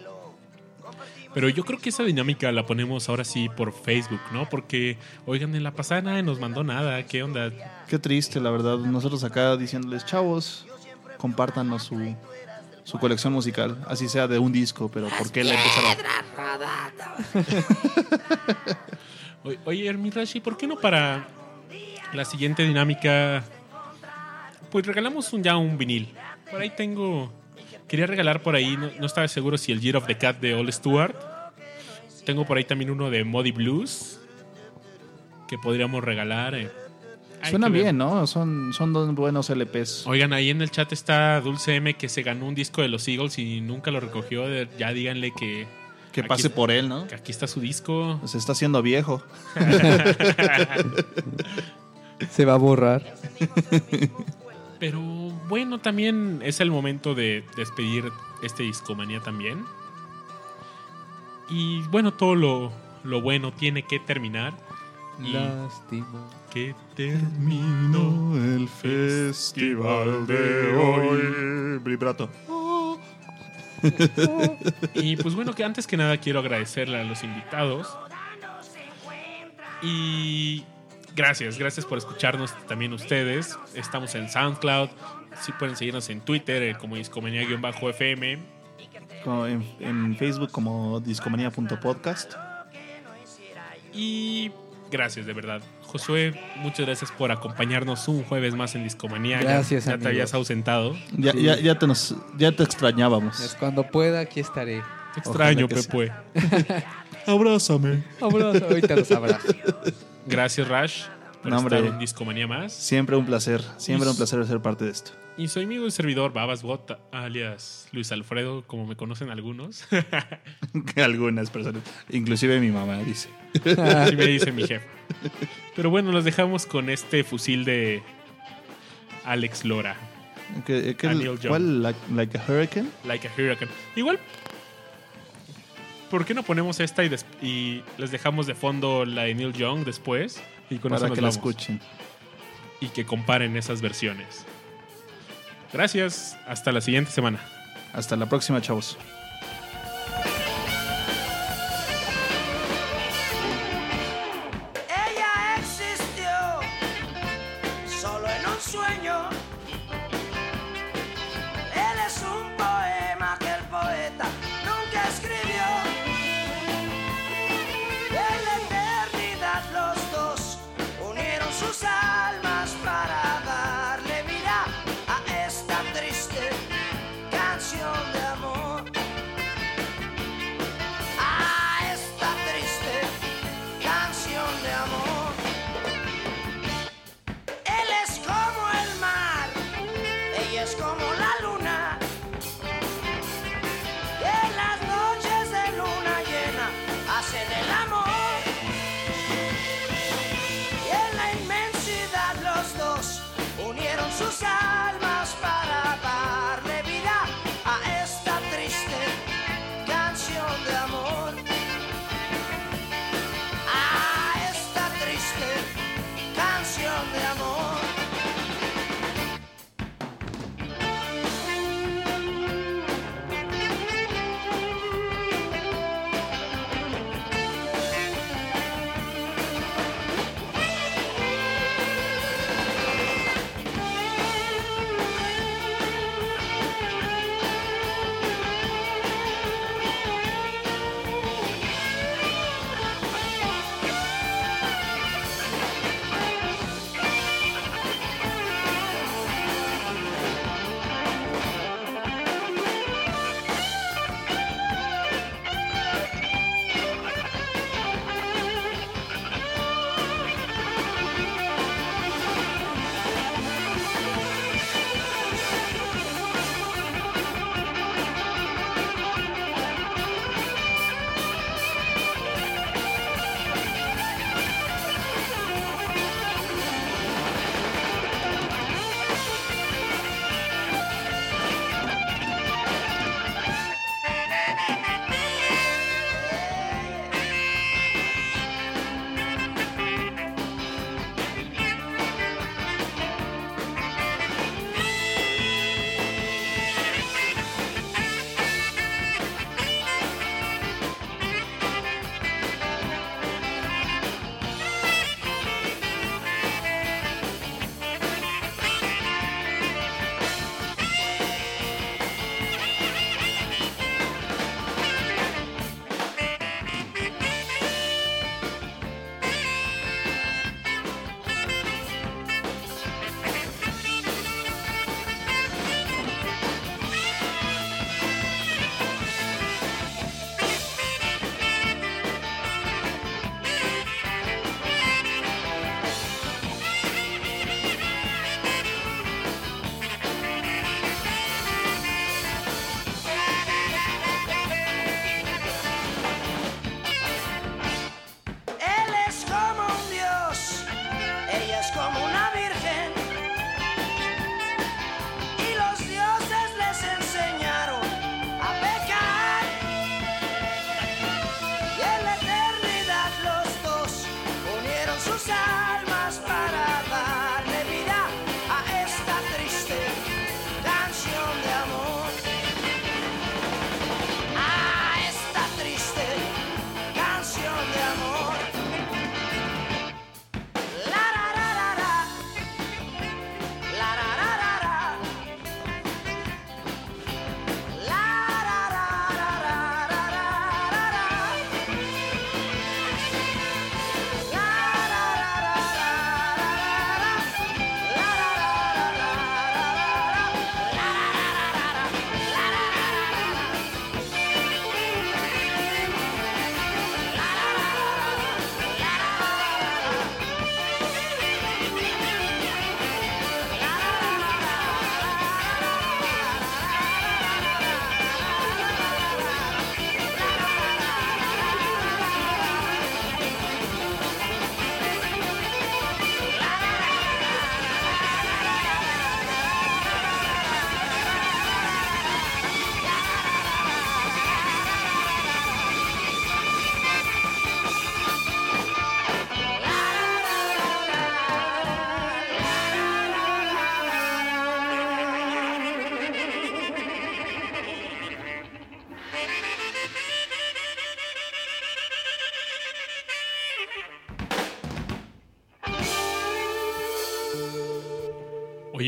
Pero yo creo que esa dinámica la ponemos ahora sí por Facebook, ¿no? Porque, oigan, en la pasada nadie nos mandó nada. ¿Qué onda? Qué triste, la verdad. Nosotros acá diciéndoles, chavos, compártanos su, su colección musical. Así sea de un disco, pero ¿por qué la empezaron? Oye, Hermirashi, ¿por qué no para la siguiente dinámica? Pues regalamos un, ya un vinil. Por ahí tengo. Quería regalar por ahí, no, no estaba seguro si el Year of the Cat de All Stewart. Tengo por ahí también uno de Muddy Blues. Que podríamos regalar. eh. Ver. bien, ¿no? Son, son dos buenos LPs. Oigan, ahí en el chat está Dulce M que se ganó un disco de los Eagles y nunca lo recogió. Ya díganle que, Que aquí- pase por él, ¿no? que aquí está su disco. Se está haciendo viejo. Se va a borrar. Pero bueno, también es el momento de despedir este discomanía también. Y bueno, todo lo, lo bueno tiene que terminar. Y Lástima. que terminó el festival de hoy. Vibrato. Y pues bueno, que antes que nada quiero agradecerle a los invitados. Y gracias, gracias por escucharnos también ustedes. Estamos en SoundCloud. Sí pueden seguirnos en Twitter eh, como discomanía-fm. En Facebook como discomanía.podcast. Y gracias, de verdad. Josué, muchas gracias por acompañarnos un jueves más en Discomanía. Ya- Gracias, ya, te amigos. habías ausentado. Ya, Sí. ya, ya, te nos, ya te Es extrañábamos. cuando pueda, aquí estaré. Te extraño. Pepe. Abrázame. Abrazo, ahorita los abrazo. Gracias, Rash, por No, estar en Discomanía más. Siempre un placer. Siempre Y- un placer ser parte de esto. Y soy amigo y servidor Babas Bot, alias Luis Alfredo, como me conocen algunos. Algunas personas. Inclusive mi mamá dice. Así me dice mi jefe. Pero bueno, los dejamos con este fusil de Alex Lora, ¿Qué- qué- A Neil Young. ¿Cuál? Like, like a hurricane? Like a Hurricane. Igual, ¿por qué no ponemos esta y, y les dejamos de fondo la de Neil Young después? Y con eso Para nos que la escuchen. Y que comparen esas versiones. Gracias, hasta la siguiente semana. Hasta la próxima, chavos. Ella existió solo en un sueño.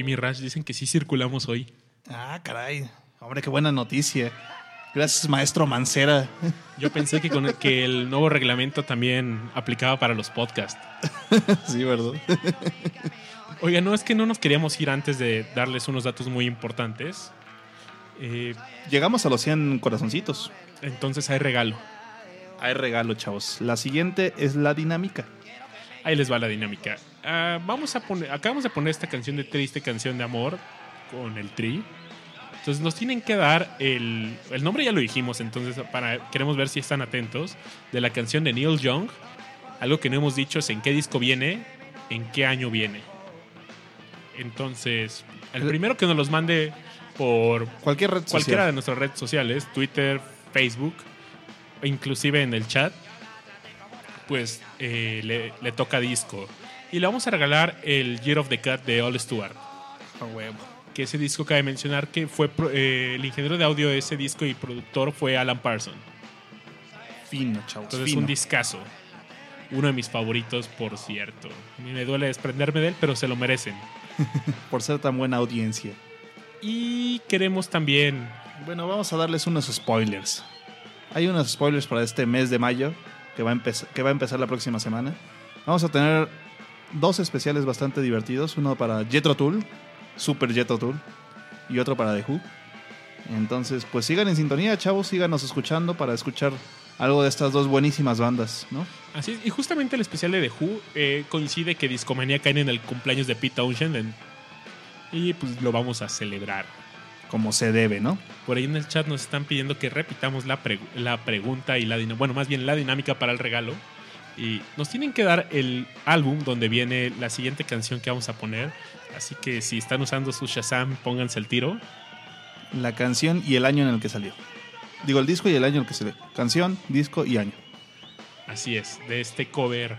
Oye, mi Rash, dicen que sí circulamos hoy. Ah, caray. Hombre, qué buena noticia. Gracias, maestro Mancera. Yo pensé que, con el, que el nuevo reglamento también aplicaba para los podcasts. sí, ¿verdad? Oiga, no es que no nos queríamos ir antes de darles unos datos muy importantes. Eh, Llegamos a los 100 corazoncitos. entonces hay regalo. Hay regalo, chavos. La siguiente es la dinámica. Ahí les va la dinámica. Ah, vamos a poner, acabamos de poner esta canción de triste canción de amor con el tri. Entonces nos tienen que dar el, el nombre ya lo dijimos, entonces para queremos ver si están atentos de la canción de Neil Young. Algo que no hemos dicho es en qué disco viene, en qué año viene. Entonces, el primero que nos los mande por Cualquier red cualquiera social. de nuestras redes sociales, Twitter, Facebook, inclusive en el chat, pues eh, le, le toca disco. Y le vamos a regalar el Year of the Cut de All Stewart. Que ese disco cabe mencionar que fue pro- eh, el ingeniero de audio de ese disco y productor fue Alan Parsons. Fino, chavos. Entonces fino. un discazo. Uno de mis favoritos, por cierto. Me duele desprenderme de él, pero se lo merecen. Por ser tan buena audiencia. Y queremos también Bueno, vamos a darles unos spoilers. Hay unos spoilers para este mes de mayo que va a, que va a empezar la próxima semana. Vamos a tener dos especiales bastante divertidos. Uno para Jetro Tool, Super Jetro Tool, y otro para The Who. Entonces, pues sigan en sintonía, chavos, síganos escuchando para escuchar algo de estas dos buenísimas bandas, ¿no? Así es, y justamente el especial de The Who eh, coincide que Discomanía cae en el cumpleaños de Pete Townshend en- y pues lo vamos a celebrar. Como se debe, ¿no? Por ahí en el chat nos están pidiendo que repitamos la, la pregunta y la dinámica, bueno, más bien la dinámica para el regalo. Y nos tienen que dar el álbum donde viene la siguiente canción que vamos a poner. Así que si están usando su Shazam, pónganse el tiro. La canción y el año en el que salió. Digo, el disco y el año en el que salió. Canción, disco y año. Así es, de este cover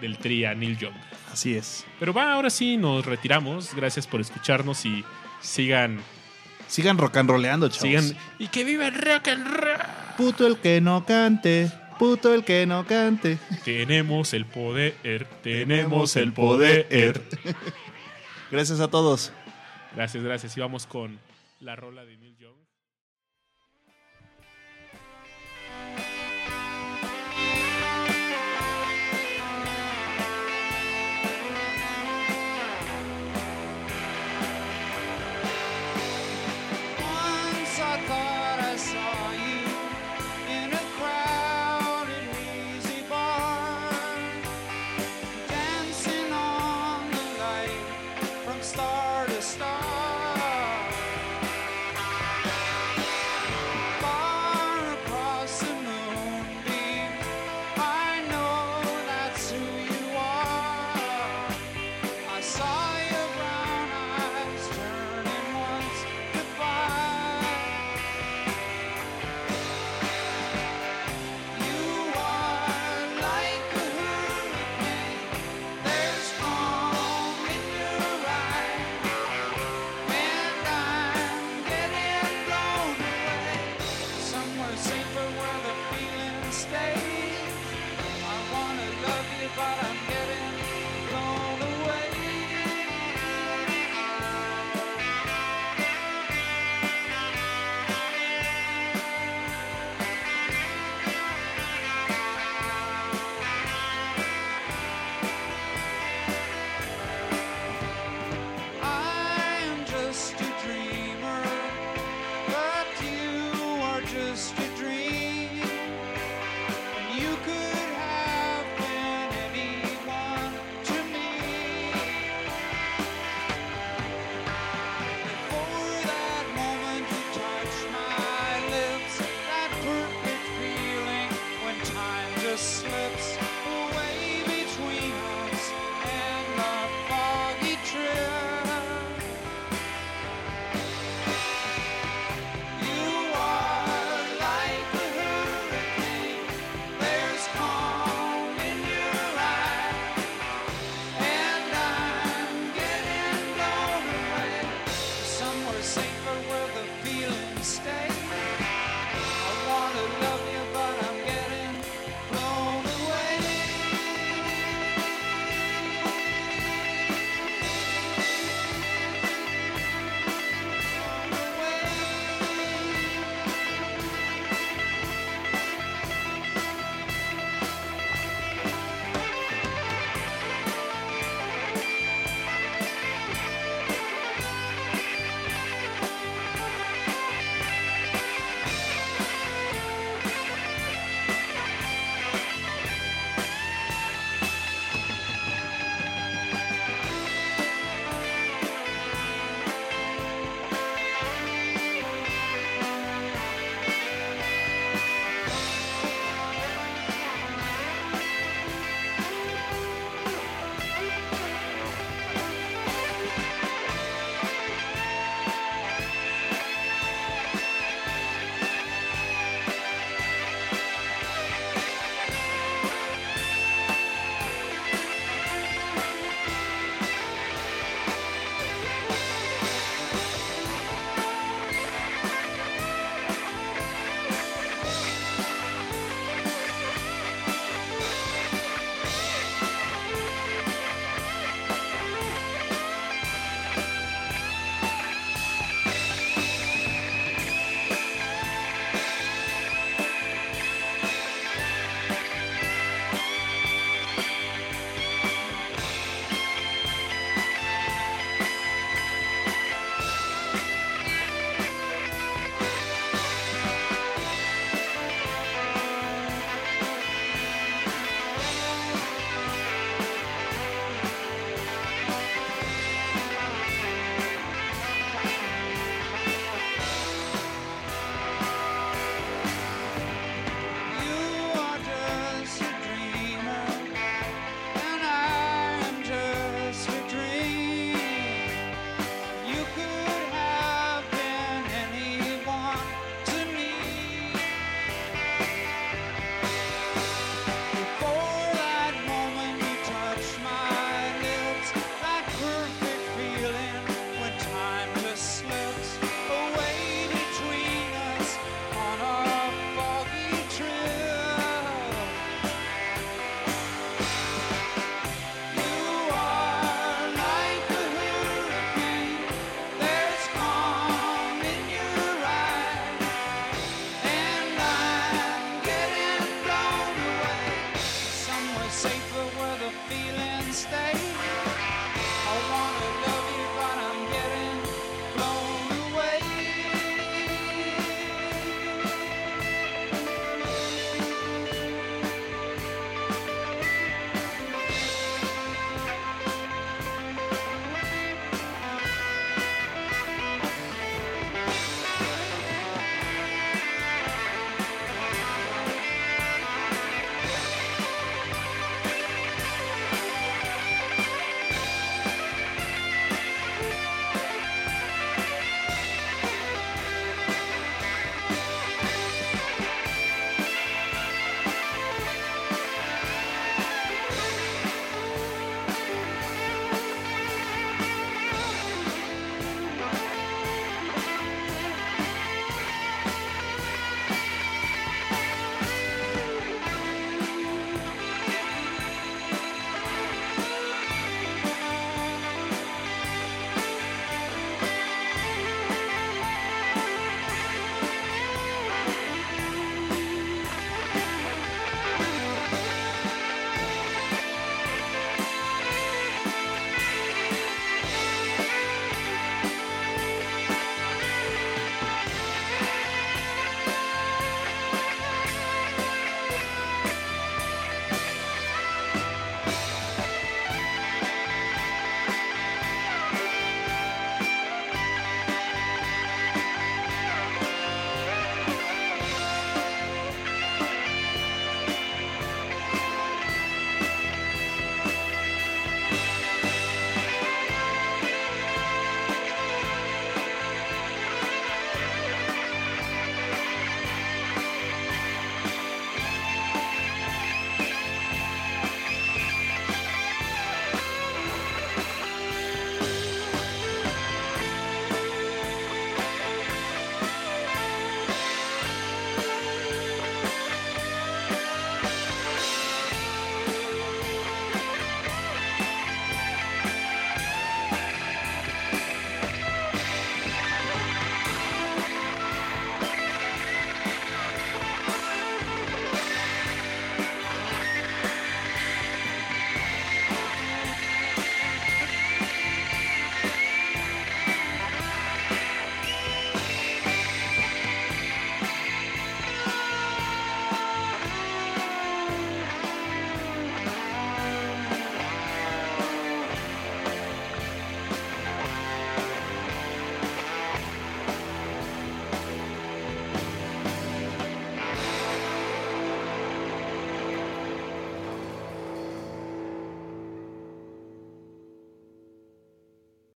del tría Neil Young. Así es. Pero va, ahora sí nos retiramos. Gracias por escucharnos y sigan Sigan rock and rollando, chavos. Sigan. Y que viva el rock and roll. Puto el que no cante. Puto el que no cante. Tenemos el poder. Tenemos el poder. Gracias a todos. Gracias, gracias. Y vamos con la rola de.